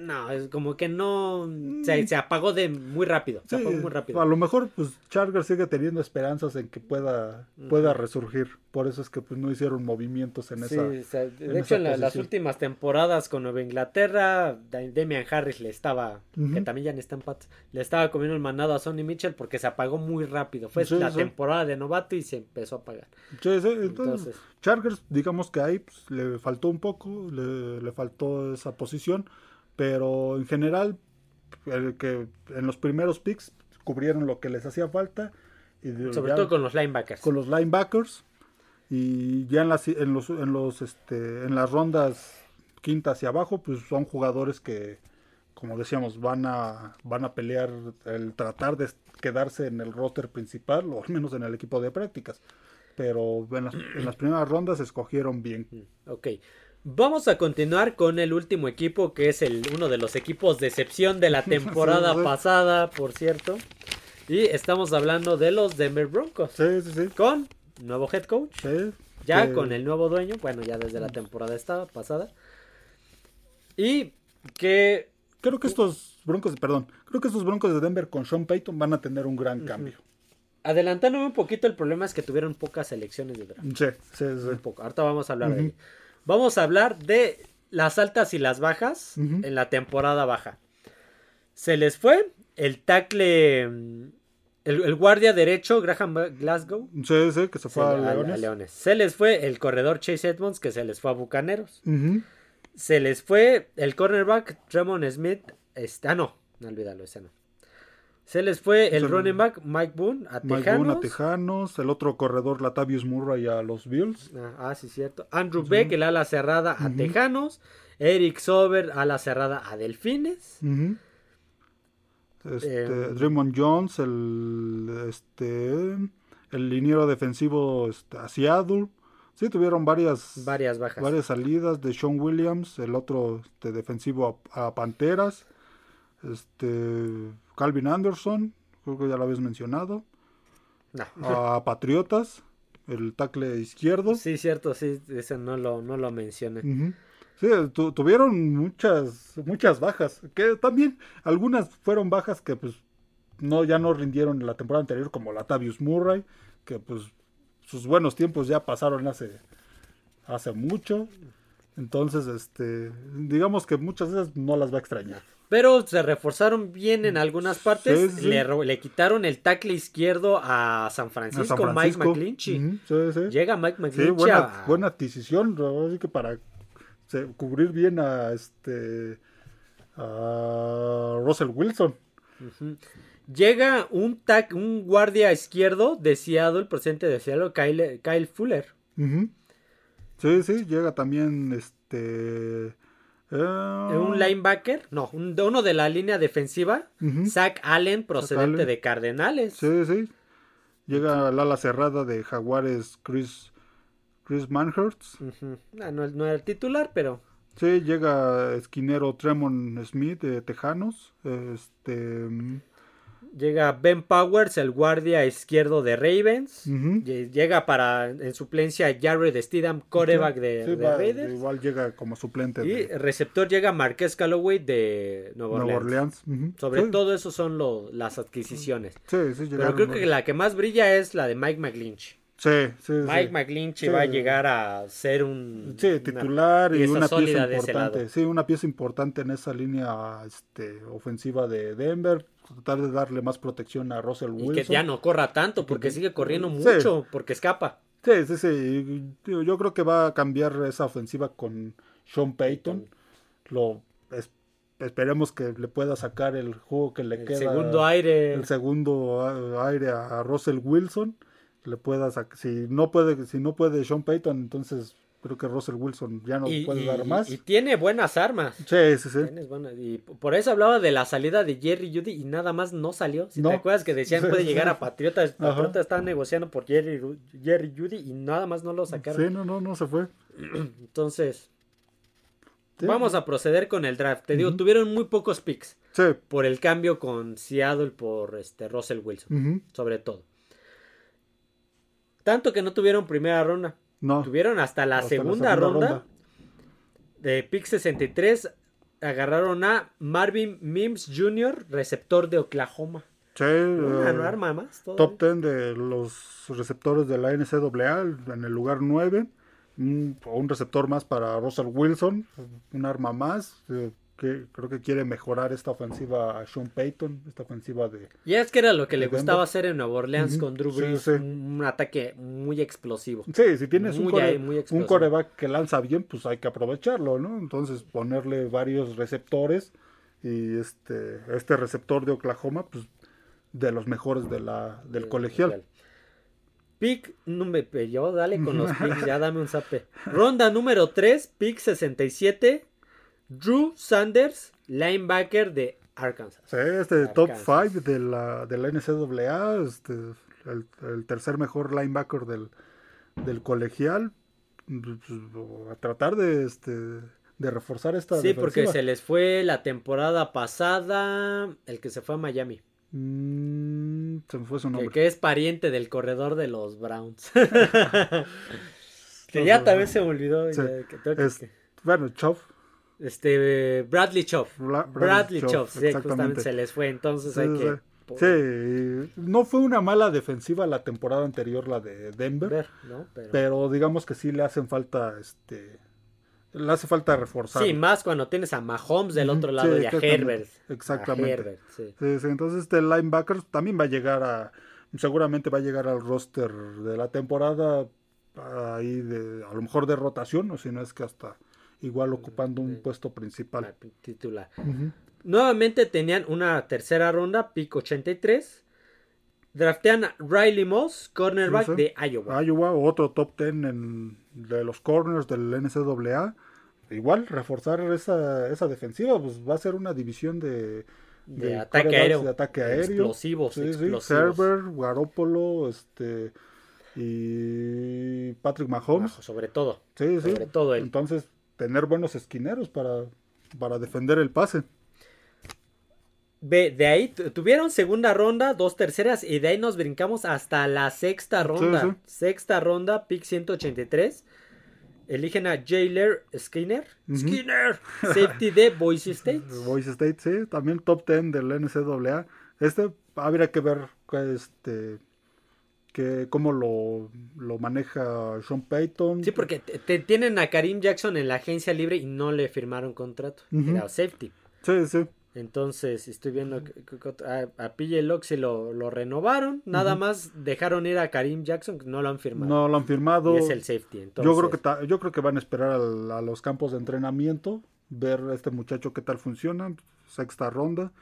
[SPEAKER 1] no, es como que no. Se, se apagó de muy rápido. Se
[SPEAKER 2] Sí,
[SPEAKER 1] apagó muy rápido.
[SPEAKER 2] A lo mejor, pues, Chargers sigue teniendo esperanzas en que pueda, pueda resurgir. Por eso es que pues, no hicieron movimientos en
[SPEAKER 1] Sí,
[SPEAKER 2] esa.
[SPEAKER 1] o sea, de
[SPEAKER 2] en
[SPEAKER 1] hecho, en la- las últimas temporadas con Nueva Inglaterra, Da- Damian Harris le estaba, que también ya ni está en Pats, le estaba comiendo el mandado a Sonny Mitchell porque se apagó muy rápido. Fue
[SPEAKER 2] Sí,
[SPEAKER 1] la temporada de novato y se empezó a apagar.
[SPEAKER 2] Entonces, Chargers, digamos que ahí pues, le faltó un poco, le, le faltó esa posición. Pero en general, el que en los primeros picks cubrieron lo que les hacía falta. Y
[SPEAKER 1] sobre
[SPEAKER 2] ya-
[SPEAKER 1] todo con los linebackers.
[SPEAKER 2] con los linebackers y ya en las en los en los este en las rondas quinta hacia abajo pues son jugadores que como decíamos van a van a pelear el tratar de quedarse en el roster principal o al menos en el equipo de prácticas pero en las, en las primeras rondas escogieron bien
[SPEAKER 1] Ok. Vamos a continuar con el último equipo, que es el uno de los equipos de excepción de la temporada
[SPEAKER 2] Sí,
[SPEAKER 1] pasada, por cierto. Y estamos hablando de los Denver Broncos.
[SPEAKER 2] sí sí sí,
[SPEAKER 1] Con nuevo head coach.
[SPEAKER 2] sí,
[SPEAKER 1] Ya
[SPEAKER 2] que-
[SPEAKER 1] con el nuevo dueño. Bueno, ya desde la temporada estaba pasada. Y que
[SPEAKER 2] creo que estos broncos perdón creo que estos broncos de Denver con Sean Payton van a tener un gran cambio
[SPEAKER 1] adelantándome un poquito, el problema es que tuvieron pocas selecciones de draft.
[SPEAKER 2] Sí, sí, sí.
[SPEAKER 1] Un poco. Ahorita vamos a hablar de ello. Vamos a hablar de las altas y las bajas en la temporada baja. Se les fue el tackle, mm, el, el guardia derecho, Graham Glasgow.
[SPEAKER 2] Sí, sí, que se fue
[SPEAKER 1] se-
[SPEAKER 2] a
[SPEAKER 1] a- a
[SPEAKER 2] Leones.
[SPEAKER 1] Se les fue el corredor Chase Edmonds, que se les fue a Bucaneros. Se les fue el cornerback Tremon Smith. Este, ah, no, no olvídalo, ese no. Se les fue el
[SPEAKER 2] Se-
[SPEAKER 1] running back Mike Boone a
[SPEAKER 2] Mike
[SPEAKER 1] Tejanos.
[SPEAKER 2] Boone a Tejanos, el otro corredor Latavius Murray a los Bills.
[SPEAKER 1] Ah, ah, sí, cierto. Andrew Beck, el ala cerrada a Tejanos. Eric Sober, ala cerrada a Delfines.
[SPEAKER 2] Este,
[SPEAKER 1] Eh,
[SPEAKER 2] Draymond Jones, el este el liniero defensivo este, a Seattle. Sí, tuvieron varias
[SPEAKER 1] Varias bajas.
[SPEAKER 2] varias salidas de Sean Williams, el otro este, defensivo a, a Panteras, este Calvin Anderson, creo que ya lo habías mencionado,
[SPEAKER 1] No.
[SPEAKER 2] a Patriotas, el tackle izquierdo.
[SPEAKER 1] Sí, cierto, sí, ese no lo, no lo mencioné.
[SPEAKER 2] Sí, tu- tuvieron muchas muchas bajas, que también algunas fueron bajas que pues no ya no rindieron en la temporada anterior como Latavius Murray, que pues sus buenos tiempos ya pasaron hace hace mucho. Entonces, este, digamos que muchas de esas no las va a extrañar.
[SPEAKER 1] Pero se reforzaron bien en algunas partes.
[SPEAKER 2] Sí, sí.
[SPEAKER 1] Le, ro- le quitaron el tackle izquierdo a San
[SPEAKER 2] A
[SPEAKER 1] Francisco, Mike. McClinchy. Llega Mike McClinchy
[SPEAKER 2] buena,
[SPEAKER 1] a-
[SPEAKER 2] buena adquisición, así que para cubrir bien a este a Russell Wilson.
[SPEAKER 1] Llega un, tac- un guardia izquierdo de Seattle, procedente de Seattle, Kyle, Kyle Fuller.
[SPEAKER 2] Sí, sí, llega también este. Eh,
[SPEAKER 1] Un linebacker, no, un- uno de la línea defensiva. Zach Allen, procedente
[SPEAKER 2] Allen.
[SPEAKER 1] de Cardenales.
[SPEAKER 2] Sí, sí. Llega al ala cerrada de Jaguares Chris, Chris Manhurst.
[SPEAKER 1] Ah, no, no era el titular, pero
[SPEAKER 2] Sí, llega esquinero Tremon Smith de Tejanos. Este.
[SPEAKER 1] Llega Ben Powers, el guardia izquierdo de Ravens. Llega para en suplencia Jared Steedham, coreback de,
[SPEAKER 2] Sí,
[SPEAKER 1] de
[SPEAKER 2] va-
[SPEAKER 1] Raiders.
[SPEAKER 2] Igual llega como suplente
[SPEAKER 1] Y
[SPEAKER 2] de
[SPEAKER 1] receptor llega Marqués Calloway de Nueva Orleans. Sobre
[SPEAKER 2] Sí,
[SPEAKER 1] todo eso son lo- las adquisiciones.
[SPEAKER 2] Sí, sí,
[SPEAKER 1] Pero creo que la que más brilla es la de Mike McGlinch.
[SPEAKER 2] Sí, sí,
[SPEAKER 1] Mike
[SPEAKER 2] sí.
[SPEAKER 1] McGlinch
[SPEAKER 2] Sí.
[SPEAKER 1] va a llegar a ser un
[SPEAKER 2] Sí,
[SPEAKER 1] una
[SPEAKER 2] titular y una pieza importante. Sí, una pieza importante en esa línea este, ofensiva de Denver. Tratar de darle más protección a Russell
[SPEAKER 1] Y
[SPEAKER 2] Wilson.
[SPEAKER 1] que ya no corra tanto porque sigue corriendo
[SPEAKER 2] Sí.
[SPEAKER 1] mucho, porque escapa.
[SPEAKER 2] Sí, sí, sí. y, Yo creo que va a cambiar esa ofensiva con Sean Payton. Lo es- esperemos que le pueda sacar el juego que le
[SPEAKER 1] El
[SPEAKER 2] queda.
[SPEAKER 1] segundo aire.
[SPEAKER 2] el segundo aire a Russell Wilson. Le pueda si no puede, si no puede Sean Payton, entonces creo que Russell Wilson ya no
[SPEAKER 1] y,
[SPEAKER 2] puede
[SPEAKER 1] y-
[SPEAKER 2] dar más.
[SPEAKER 1] y tiene buenas armas.
[SPEAKER 2] Sí, sí, sí.
[SPEAKER 1] Buenas- y por eso hablaba de la salida de Jerry Judy y nada más no salió. Si
[SPEAKER 2] No.
[SPEAKER 1] te acuerdas que decían
[SPEAKER 2] Sí,
[SPEAKER 1] puede
[SPEAKER 2] sí.
[SPEAKER 1] llegar a Patriotas. Patriotas estaban negociando por Jerry, Jerry Judy y nada más no lo sacaron.
[SPEAKER 2] Sí, no, no, no se fue.
[SPEAKER 1] Entonces,
[SPEAKER 2] Sí.
[SPEAKER 1] vamos a proceder con el draft. Te digo, tuvieron muy pocos picks
[SPEAKER 2] Sí.
[SPEAKER 1] por el cambio con Seattle por este Russell Wilson, sobre todo. Tanto que no tuvieron primera ronda.
[SPEAKER 2] No.
[SPEAKER 1] Tuvieron hasta la,
[SPEAKER 2] Hasta
[SPEAKER 1] segunda, ronda, de pick 63. Agarraron a Marvin Mims Jr., receptor de Oklahoma.
[SPEAKER 2] Sí,
[SPEAKER 1] Una
[SPEAKER 2] eh,
[SPEAKER 1] arma más. todavía.
[SPEAKER 2] top 10 de los receptores de la NCAA en el lugar 9. Un, un receptor más para Russell Wilson, un arma más. eh, que creo que quiere mejorar esta ofensiva a Sean Payton, esta ofensiva de...
[SPEAKER 1] Y es que era lo que le
[SPEAKER 2] de Denver.
[SPEAKER 1] gustaba hacer en Nueva Orleans con Drew Brees.
[SPEAKER 2] sí.
[SPEAKER 1] Un, un ataque muy explosivo.
[SPEAKER 2] Sí, si tienes un, core-
[SPEAKER 1] muy
[SPEAKER 2] un coreback que lanza bien, pues hay que aprovecharlo, ¿no? Entonces ponerle varios receptores y este, este receptor de Oklahoma, pues de los mejores de la, del colegial.
[SPEAKER 1] Pick número. Yo dale con los picks, ya dame un zape. Ronda número 3, pick 67. Drew Sanders, linebacker de Arkansas.
[SPEAKER 2] Sí, este top
[SPEAKER 1] Arkansas.
[SPEAKER 2] 5 de la, de la NCAA, este, el, el tercer mejor linebacker del, del colegial. A tratar de, este, de reforzar esta
[SPEAKER 1] Sí, porque se les fue la temporada pasada el que se fue a Miami.
[SPEAKER 2] Mm, se me fue su
[SPEAKER 1] Que,
[SPEAKER 2] nombre.
[SPEAKER 1] que es pariente del corredor de los Browns. que ya también se me olvidó.
[SPEAKER 2] Sí,
[SPEAKER 1] ya que tengo que-
[SPEAKER 2] es- Bueno, Chov.
[SPEAKER 1] Este, Bradley Chop.
[SPEAKER 2] Bla-
[SPEAKER 1] Bradley Chop, sí, justamente se les fue. Entonces hay que,
[SPEAKER 2] sí. no fue una mala defensiva la temporada anterior, la de Denver.
[SPEAKER 1] Ver, ¿no? Pero,
[SPEAKER 2] Pero digamos que sí le hacen falta, este, le hace falta reforzar.
[SPEAKER 1] sí, más cuando tienes a Mahomes del otro lado
[SPEAKER 2] sí,
[SPEAKER 1] y a
[SPEAKER 2] exactamente,
[SPEAKER 1] Herbert.
[SPEAKER 2] exactamente.
[SPEAKER 1] A Herbert, sí.
[SPEAKER 2] Sí, sí, entonces este linebacker también va a llegar a, seguramente va a llegar al roster de la temporada ahí de, a lo mejor de rotación, o si no es que hasta igual ocupando un puesto principal.
[SPEAKER 1] La titular. Nuevamente tenían una tercera ronda, pick 83. Draftean a Riley Moss, cornerback
[SPEAKER 2] Sí, sí.
[SPEAKER 1] de Iowa.
[SPEAKER 2] Iowa, otro top 10 en, de los corners del NCAA. Igual, reforzar esa, esa defensiva, pues va a ser una división de,
[SPEAKER 1] de ataque aéreo.
[SPEAKER 2] de ataque aéreo.
[SPEAKER 1] Explosivos,
[SPEAKER 2] Sí,
[SPEAKER 1] explosivos.
[SPEAKER 2] Herbert, Garoppolo, este y Patrick Mahomes.
[SPEAKER 1] Bajo, sobre todo.
[SPEAKER 2] Sí, sí.
[SPEAKER 1] sobre todo él.
[SPEAKER 2] Entonces, tener buenos esquineros para, para defender el pase.
[SPEAKER 1] Ve, de ahí tu- tuvieron segunda ronda, dos terceras y de ahí nos brincamos hasta la sexta ronda.
[SPEAKER 2] sí.
[SPEAKER 1] Sexta ronda, pick 183. Eligen a Jailer Skinner. Skinner. Safety de Boise State.
[SPEAKER 2] Boise State, sí, también top 10 del NCAA. Este habría que ver este que cómo lo, lo maneja Sean Payton.
[SPEAKER 1] Sí, porque te, te tienen a Karim Jackson en la agencia libre y no le firmaron contrato.
[SPEAKER 2] Ujú.
[SPEAKER 1] Era safety.
[SPEAKER 2] Sí, sí.
[SPEAKER 1] Entonces, estoy viendo que, que- que- a, a PJ se lo, lo renovaron. Nada más dejaron ir a Karim Jackson, que no lo han firmado.
[SPEAKER 2] No lo han firmado.
[SPEAKER 1] y es el safety. Entonces,
[SPEAKER 2] yo creo que ta- yo creo que van a esperar al- a los campos de entrenamiento, ver a este muchacho qué tal funciona, sexta ronda,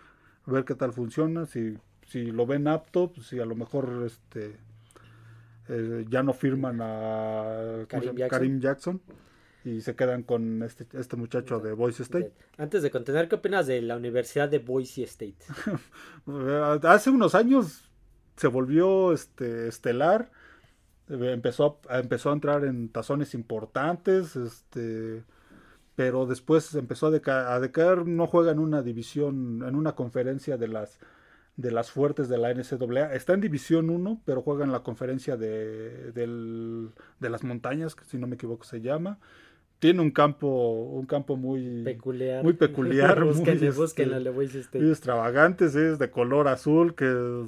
[SPEAKER 2] ver qué tal funciona, si si lo ven apto, pues, si a lo mejor este eh, ya no firman a ¿cómo
[SPEAKER 1] Karim? Jackson.
[SPEAKER 2] Karim Jackson y se quedan con este este muchacho de Boise State.
[SPEAKER 1] Antes de continuar, ¿qué opinas de la Universidad de Boise State?
[SPEAKER 2] Hace unos años se volvió este estelar, eh, empezó a, empezó a entrar en tazones importantes, este pero después empezó a, deca- a decaer, no juega en una división, en una conferencia de las de las fuertes de la NCAA. Está en División 1, pero juega en la conferencia de, del- de las montañas, que si no me equivoco se llama. Tiene un campo, un campo muy
[SPEAKER 1] Peculiar.
[SPEAKER 2] Muy peculiar, muy,
[SPEAKER 1] búsquenle,
[SPEAKER 2] este,
[SPEAKER 1] búsquenle de Boise State.
[SPEAKER 2] muy extravagantes, es de color azul, que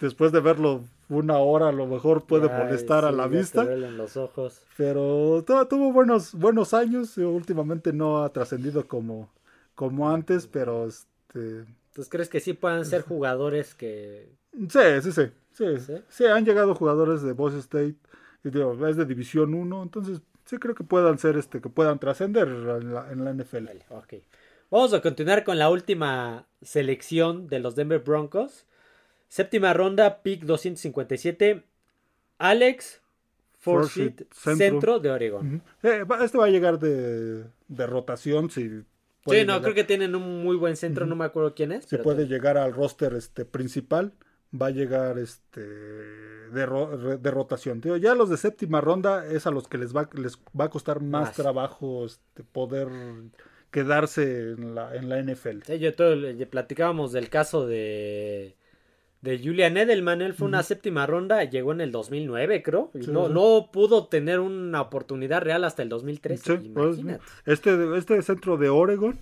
[SPEAKER 2] después de verlo una hora a lo mejor puede
[SPEAKER 1] Ay,
[SPEAKER 2] molestar a
[SPEAKER 1] sí,
[SPEAKER 2] la
[SPEAKER 1] ya te
[SPEAKER 2] vista.
[SPEAKER 1] los ojos.
[SPEAKER 2] Pero tu- tuvo buenos, buenos años, últimamente no ha trascendido como, como antes, pero este
[SPEAKER 1] ¿Tú crees que sí puedan ser jugadores que...
[SPEAKER 2] sí, sí, sí, sí,
[SPEAKER 1] ¿Sí?
[SPEAKER 2] sí, han llegado jugadores de Boise State, y digo, es de División 1, entonces sí creo que puedan ser, este, que puedan trascender en la, en la NFL.
[SPEAKER 1] Vale, ok. Vamos a continuar con la última selección de los Denver Broncos. Séptima ronda, pick 257. Alex Forsyth, centro.
[SPEAKER 2] centro.
[SPEAKER 1] de Oregon.
[SPEAKER 2] Ujú. Eh, va- este va a llegar de, de rotación, si
[SPEAKER 1] Sí, no,
[SPEAKER 2] llegar-
[SPEAKER 1] creo que tienen un muy buen centro, no me acuerdo quién es.
[SPEAKER 2] si
[SPEAKER 1] pero
[SPEAKER 2] puede llegar al roster este principal, va a llegar este de, ro- de rotación. Digo, ya los de séptima ronda es a los que les va, les va a costar más
[SPEAKER 1] Más.
[SPEAKER 2] trabajo este, poder quedarse en la, en la NFL.
[SPEAKER 1] Sí, yo todo, platicábamos del caso de, de Julian Edelman. Él fue una séptima ronda, llegó en el 2009, creo.
[SPEAKER 2] Sí,
[SPEAKER 1] no,
[SPEAKER 2] sí.
[SPEAKER 1] no pudo tener una oportunidad real hasta el 2013.
[SPEAKER 2] Sí, pues,
[SPEAKER 1] imagínate.
[SPEAKER 2] este, este centro de Oregon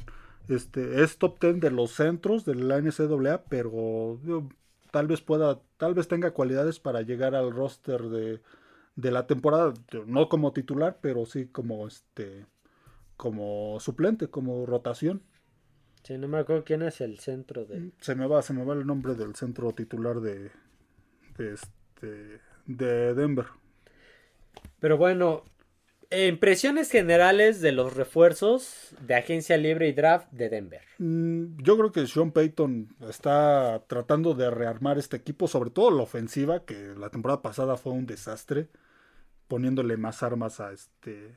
[SPEAKER 2] este, es top 10 de los centros de la NCAA, pero tal vez pueda, tal vez tenga cualidades para llegar al roster de, de la temporada, no como titular, pero sí como este como suplente, como rotación.
[SPEAKER 1] Sí, no me acuerdo quién es el centro de...
[SPEAKER 2] Se me va, se me va el nombre del centro titular de, de este de Denver.
[SPEAKER 1] Pero bueno, impresiones generales de los refuerzos de agencia libre y draft de Denver.
[SPEAKER 2] Mm, Yo creo que Sean Payton está tratando de rearmar este equipo, sobre todo la ofensiva, que la temporada pasada fue un desastre, poniéndole más armas a este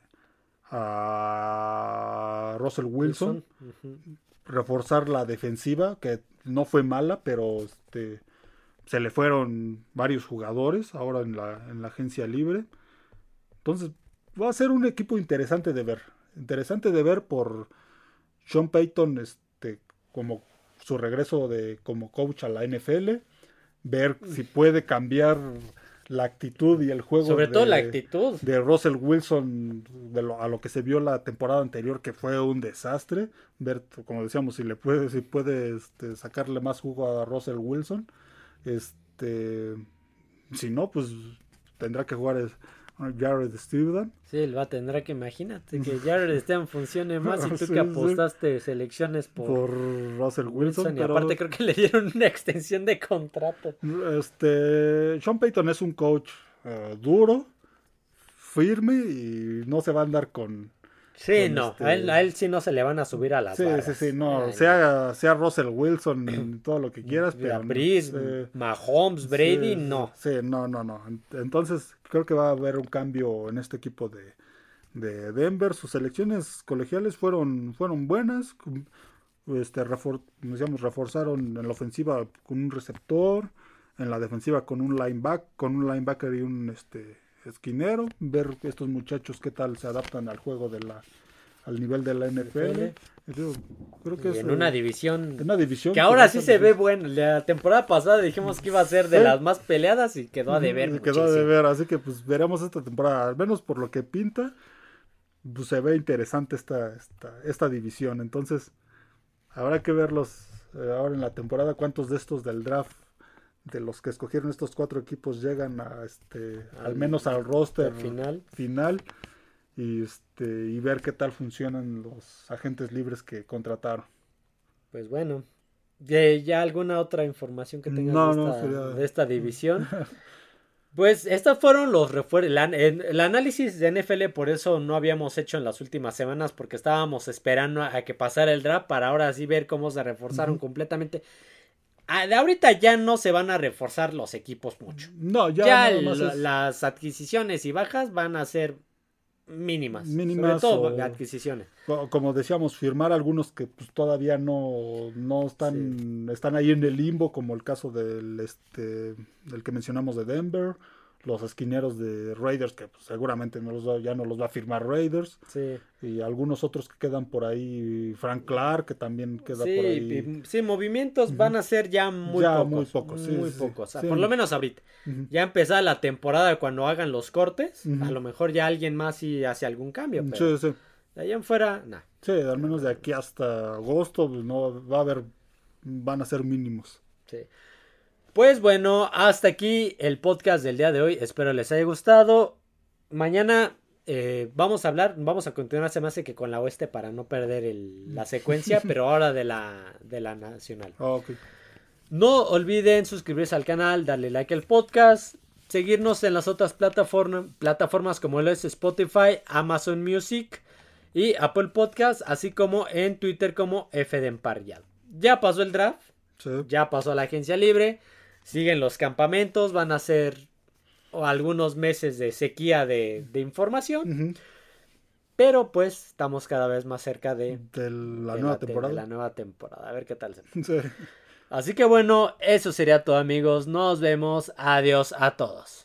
[SPEAKER 2] a Russell Wilson,
[SPEAKER 1] Ujú.
[SPEAKER 2] Reforzar la defensiva, que no fue mala, pero este se le fueron varios jugadores ahora en la, en la agencia libre. Entonces, va a ser un equipo interesante de ver. Interesante de ver por Sean Payton, este, como su regreso de como coach a la NFL, ver si puede cambiar la actitud y el juego
[SPEAKER 1] Sobre
[SPEAKER 2] de,
[SPEAKER 1] todo la actitud.
[SPEAKER 2] de Russell Wilson de lo- a lo que se vio la temporada anterior que fue un desastre ver como decíamos si le puede si puede este, sacarle más jugo a Russell Wilson Este, si no, pues tendrá que jugar Jared Steven.
[SPEAKER 1] Sí, va a tener que imagínate que Jared Steven funcione más y tú que apostaste selecciones por,
[SPEAKER 2] Russell Wilson.
[SPEAKER 1] y aparte creo que le dieron una extensión de contrato.
[SPEAKER 2] Este, Sean Payton es un coach eh, duro, firme y no se va a andar con
[SPEAKER 1] Sí, no, este a, él, sí no se le van a subir a las
[SPEAKER 2] Sí, sí, sí, no, sea, sea Russell Wilson, todo lo que quieras, pero...
[SPEAKER 1] Breeze, Mahomes, Brady, no.
[SPEAKER 2] Sí, no, no, no. Entonces, creo que va a haber un cambio en este equipo de, de Denver. Sus elecciones colegiales fueron, fueron buenas. Este, refor, decíamos, reforzaron en la ofensiva con un receptor, en la defensiva con un linebacker, con un linebacker y un este esquinero, ver estos muchachos qué tal se adaptan al juego de la al nivel de la NFL.
[SPEAKER 1] creo que en una división,
[SPEAKER 2] una división
[SPEAKER 1] que ahora sí se ve bueno. La temporada pasada dijimos que iba a ser de las más peleadas y quedó a deber.
[SPEAKER 2] Quedó a deber, así que pues veremos esta temporada, al menos por lo que pinta, pues se ve interesante esta, esta, esta división. Entonces, habrá que verlos eh, ahora en la temporada cuántos de estos del draft de los que escogieron estos cuatro equipos llegan a este al, menos al roster
[SPEAKER 1] final.
[SPEAKER 2] final y este y ver qué tal funcionan los agentes libres que contrataron.
[SPEAKER 1] Pues bueno ya alguna otra información que tengas de, esta, división pues estos fueron los refuerzos el análisis de NFL por eso no habíamos hecho en las últimas semanas porque estábamos esperando a, que pasara el draft para ahora sí ver cómo se reforzaron completamente ahorita ya no se van a reforzar los equipos mucho.
[SPEAKER 2] No, ya,
[SPEAKER 1] las adquisiciones y bajas van a ser mínimas. Mínimas. Sobre todo adquisiciones.
[SPEAKER 2] Como decíamos, firmar algunos que pues, todavía no, no están, están ahí en el limbo, como el caso del, este, del que mencionamos de Denver los esquineros de Raiders, que pues, seguramente no los ya no los va a firmar Raiders.
[SPEAKER 1] Sí.
[SPEAKER 2] Y algunos otros que quedan por ahí, Frank Clark, que también queda por ahí.
[SPEAKER 1] Sí, movimientos van a ser ya muy pocos. Muy pocos, por lo menos ahorita. Ya empezada la temporada cuando hagan los cortes, a lo mejor ya alguien más sí hace algún cambio. Pero sí, De allá en fuera, nada.
[SPEAKER 2] Sí, al menos de aquí hasta agosto, pues, no va a haber, van a ser mínimos.
[SPEAKER 1] Sí. Pues bueno, hasta aquí el podcast del día de hoy. Espero les haya gustado. Mañana eh, vamos a hablar, vamos a continuar, se me hace que con la oeste para no perder la secuencia, pero ahora de la, de la nacional.
[SPEAKER 2] Ah,
[SPEAKER 1] no olviden suscribirse al canal, darle like al podcast, seguirnos en las otras plataformas, plataformas como lo es Spotify, Amazon Music y Apple Podcast, así como en Twitter como F de Ya pasó el draft, ya pasó la agencia libre siguen los campamentos, van a ser algunos meses de sequía de, información. Pero pues estamos cada vez más cerca de,
[SPEAKER 2] la, nueva temporada.
[SPEAKER 1] la nueva temporada. A ver qué tal se Así que bueno, eso sería todo amigos. Nos vemos. Adiós a todos.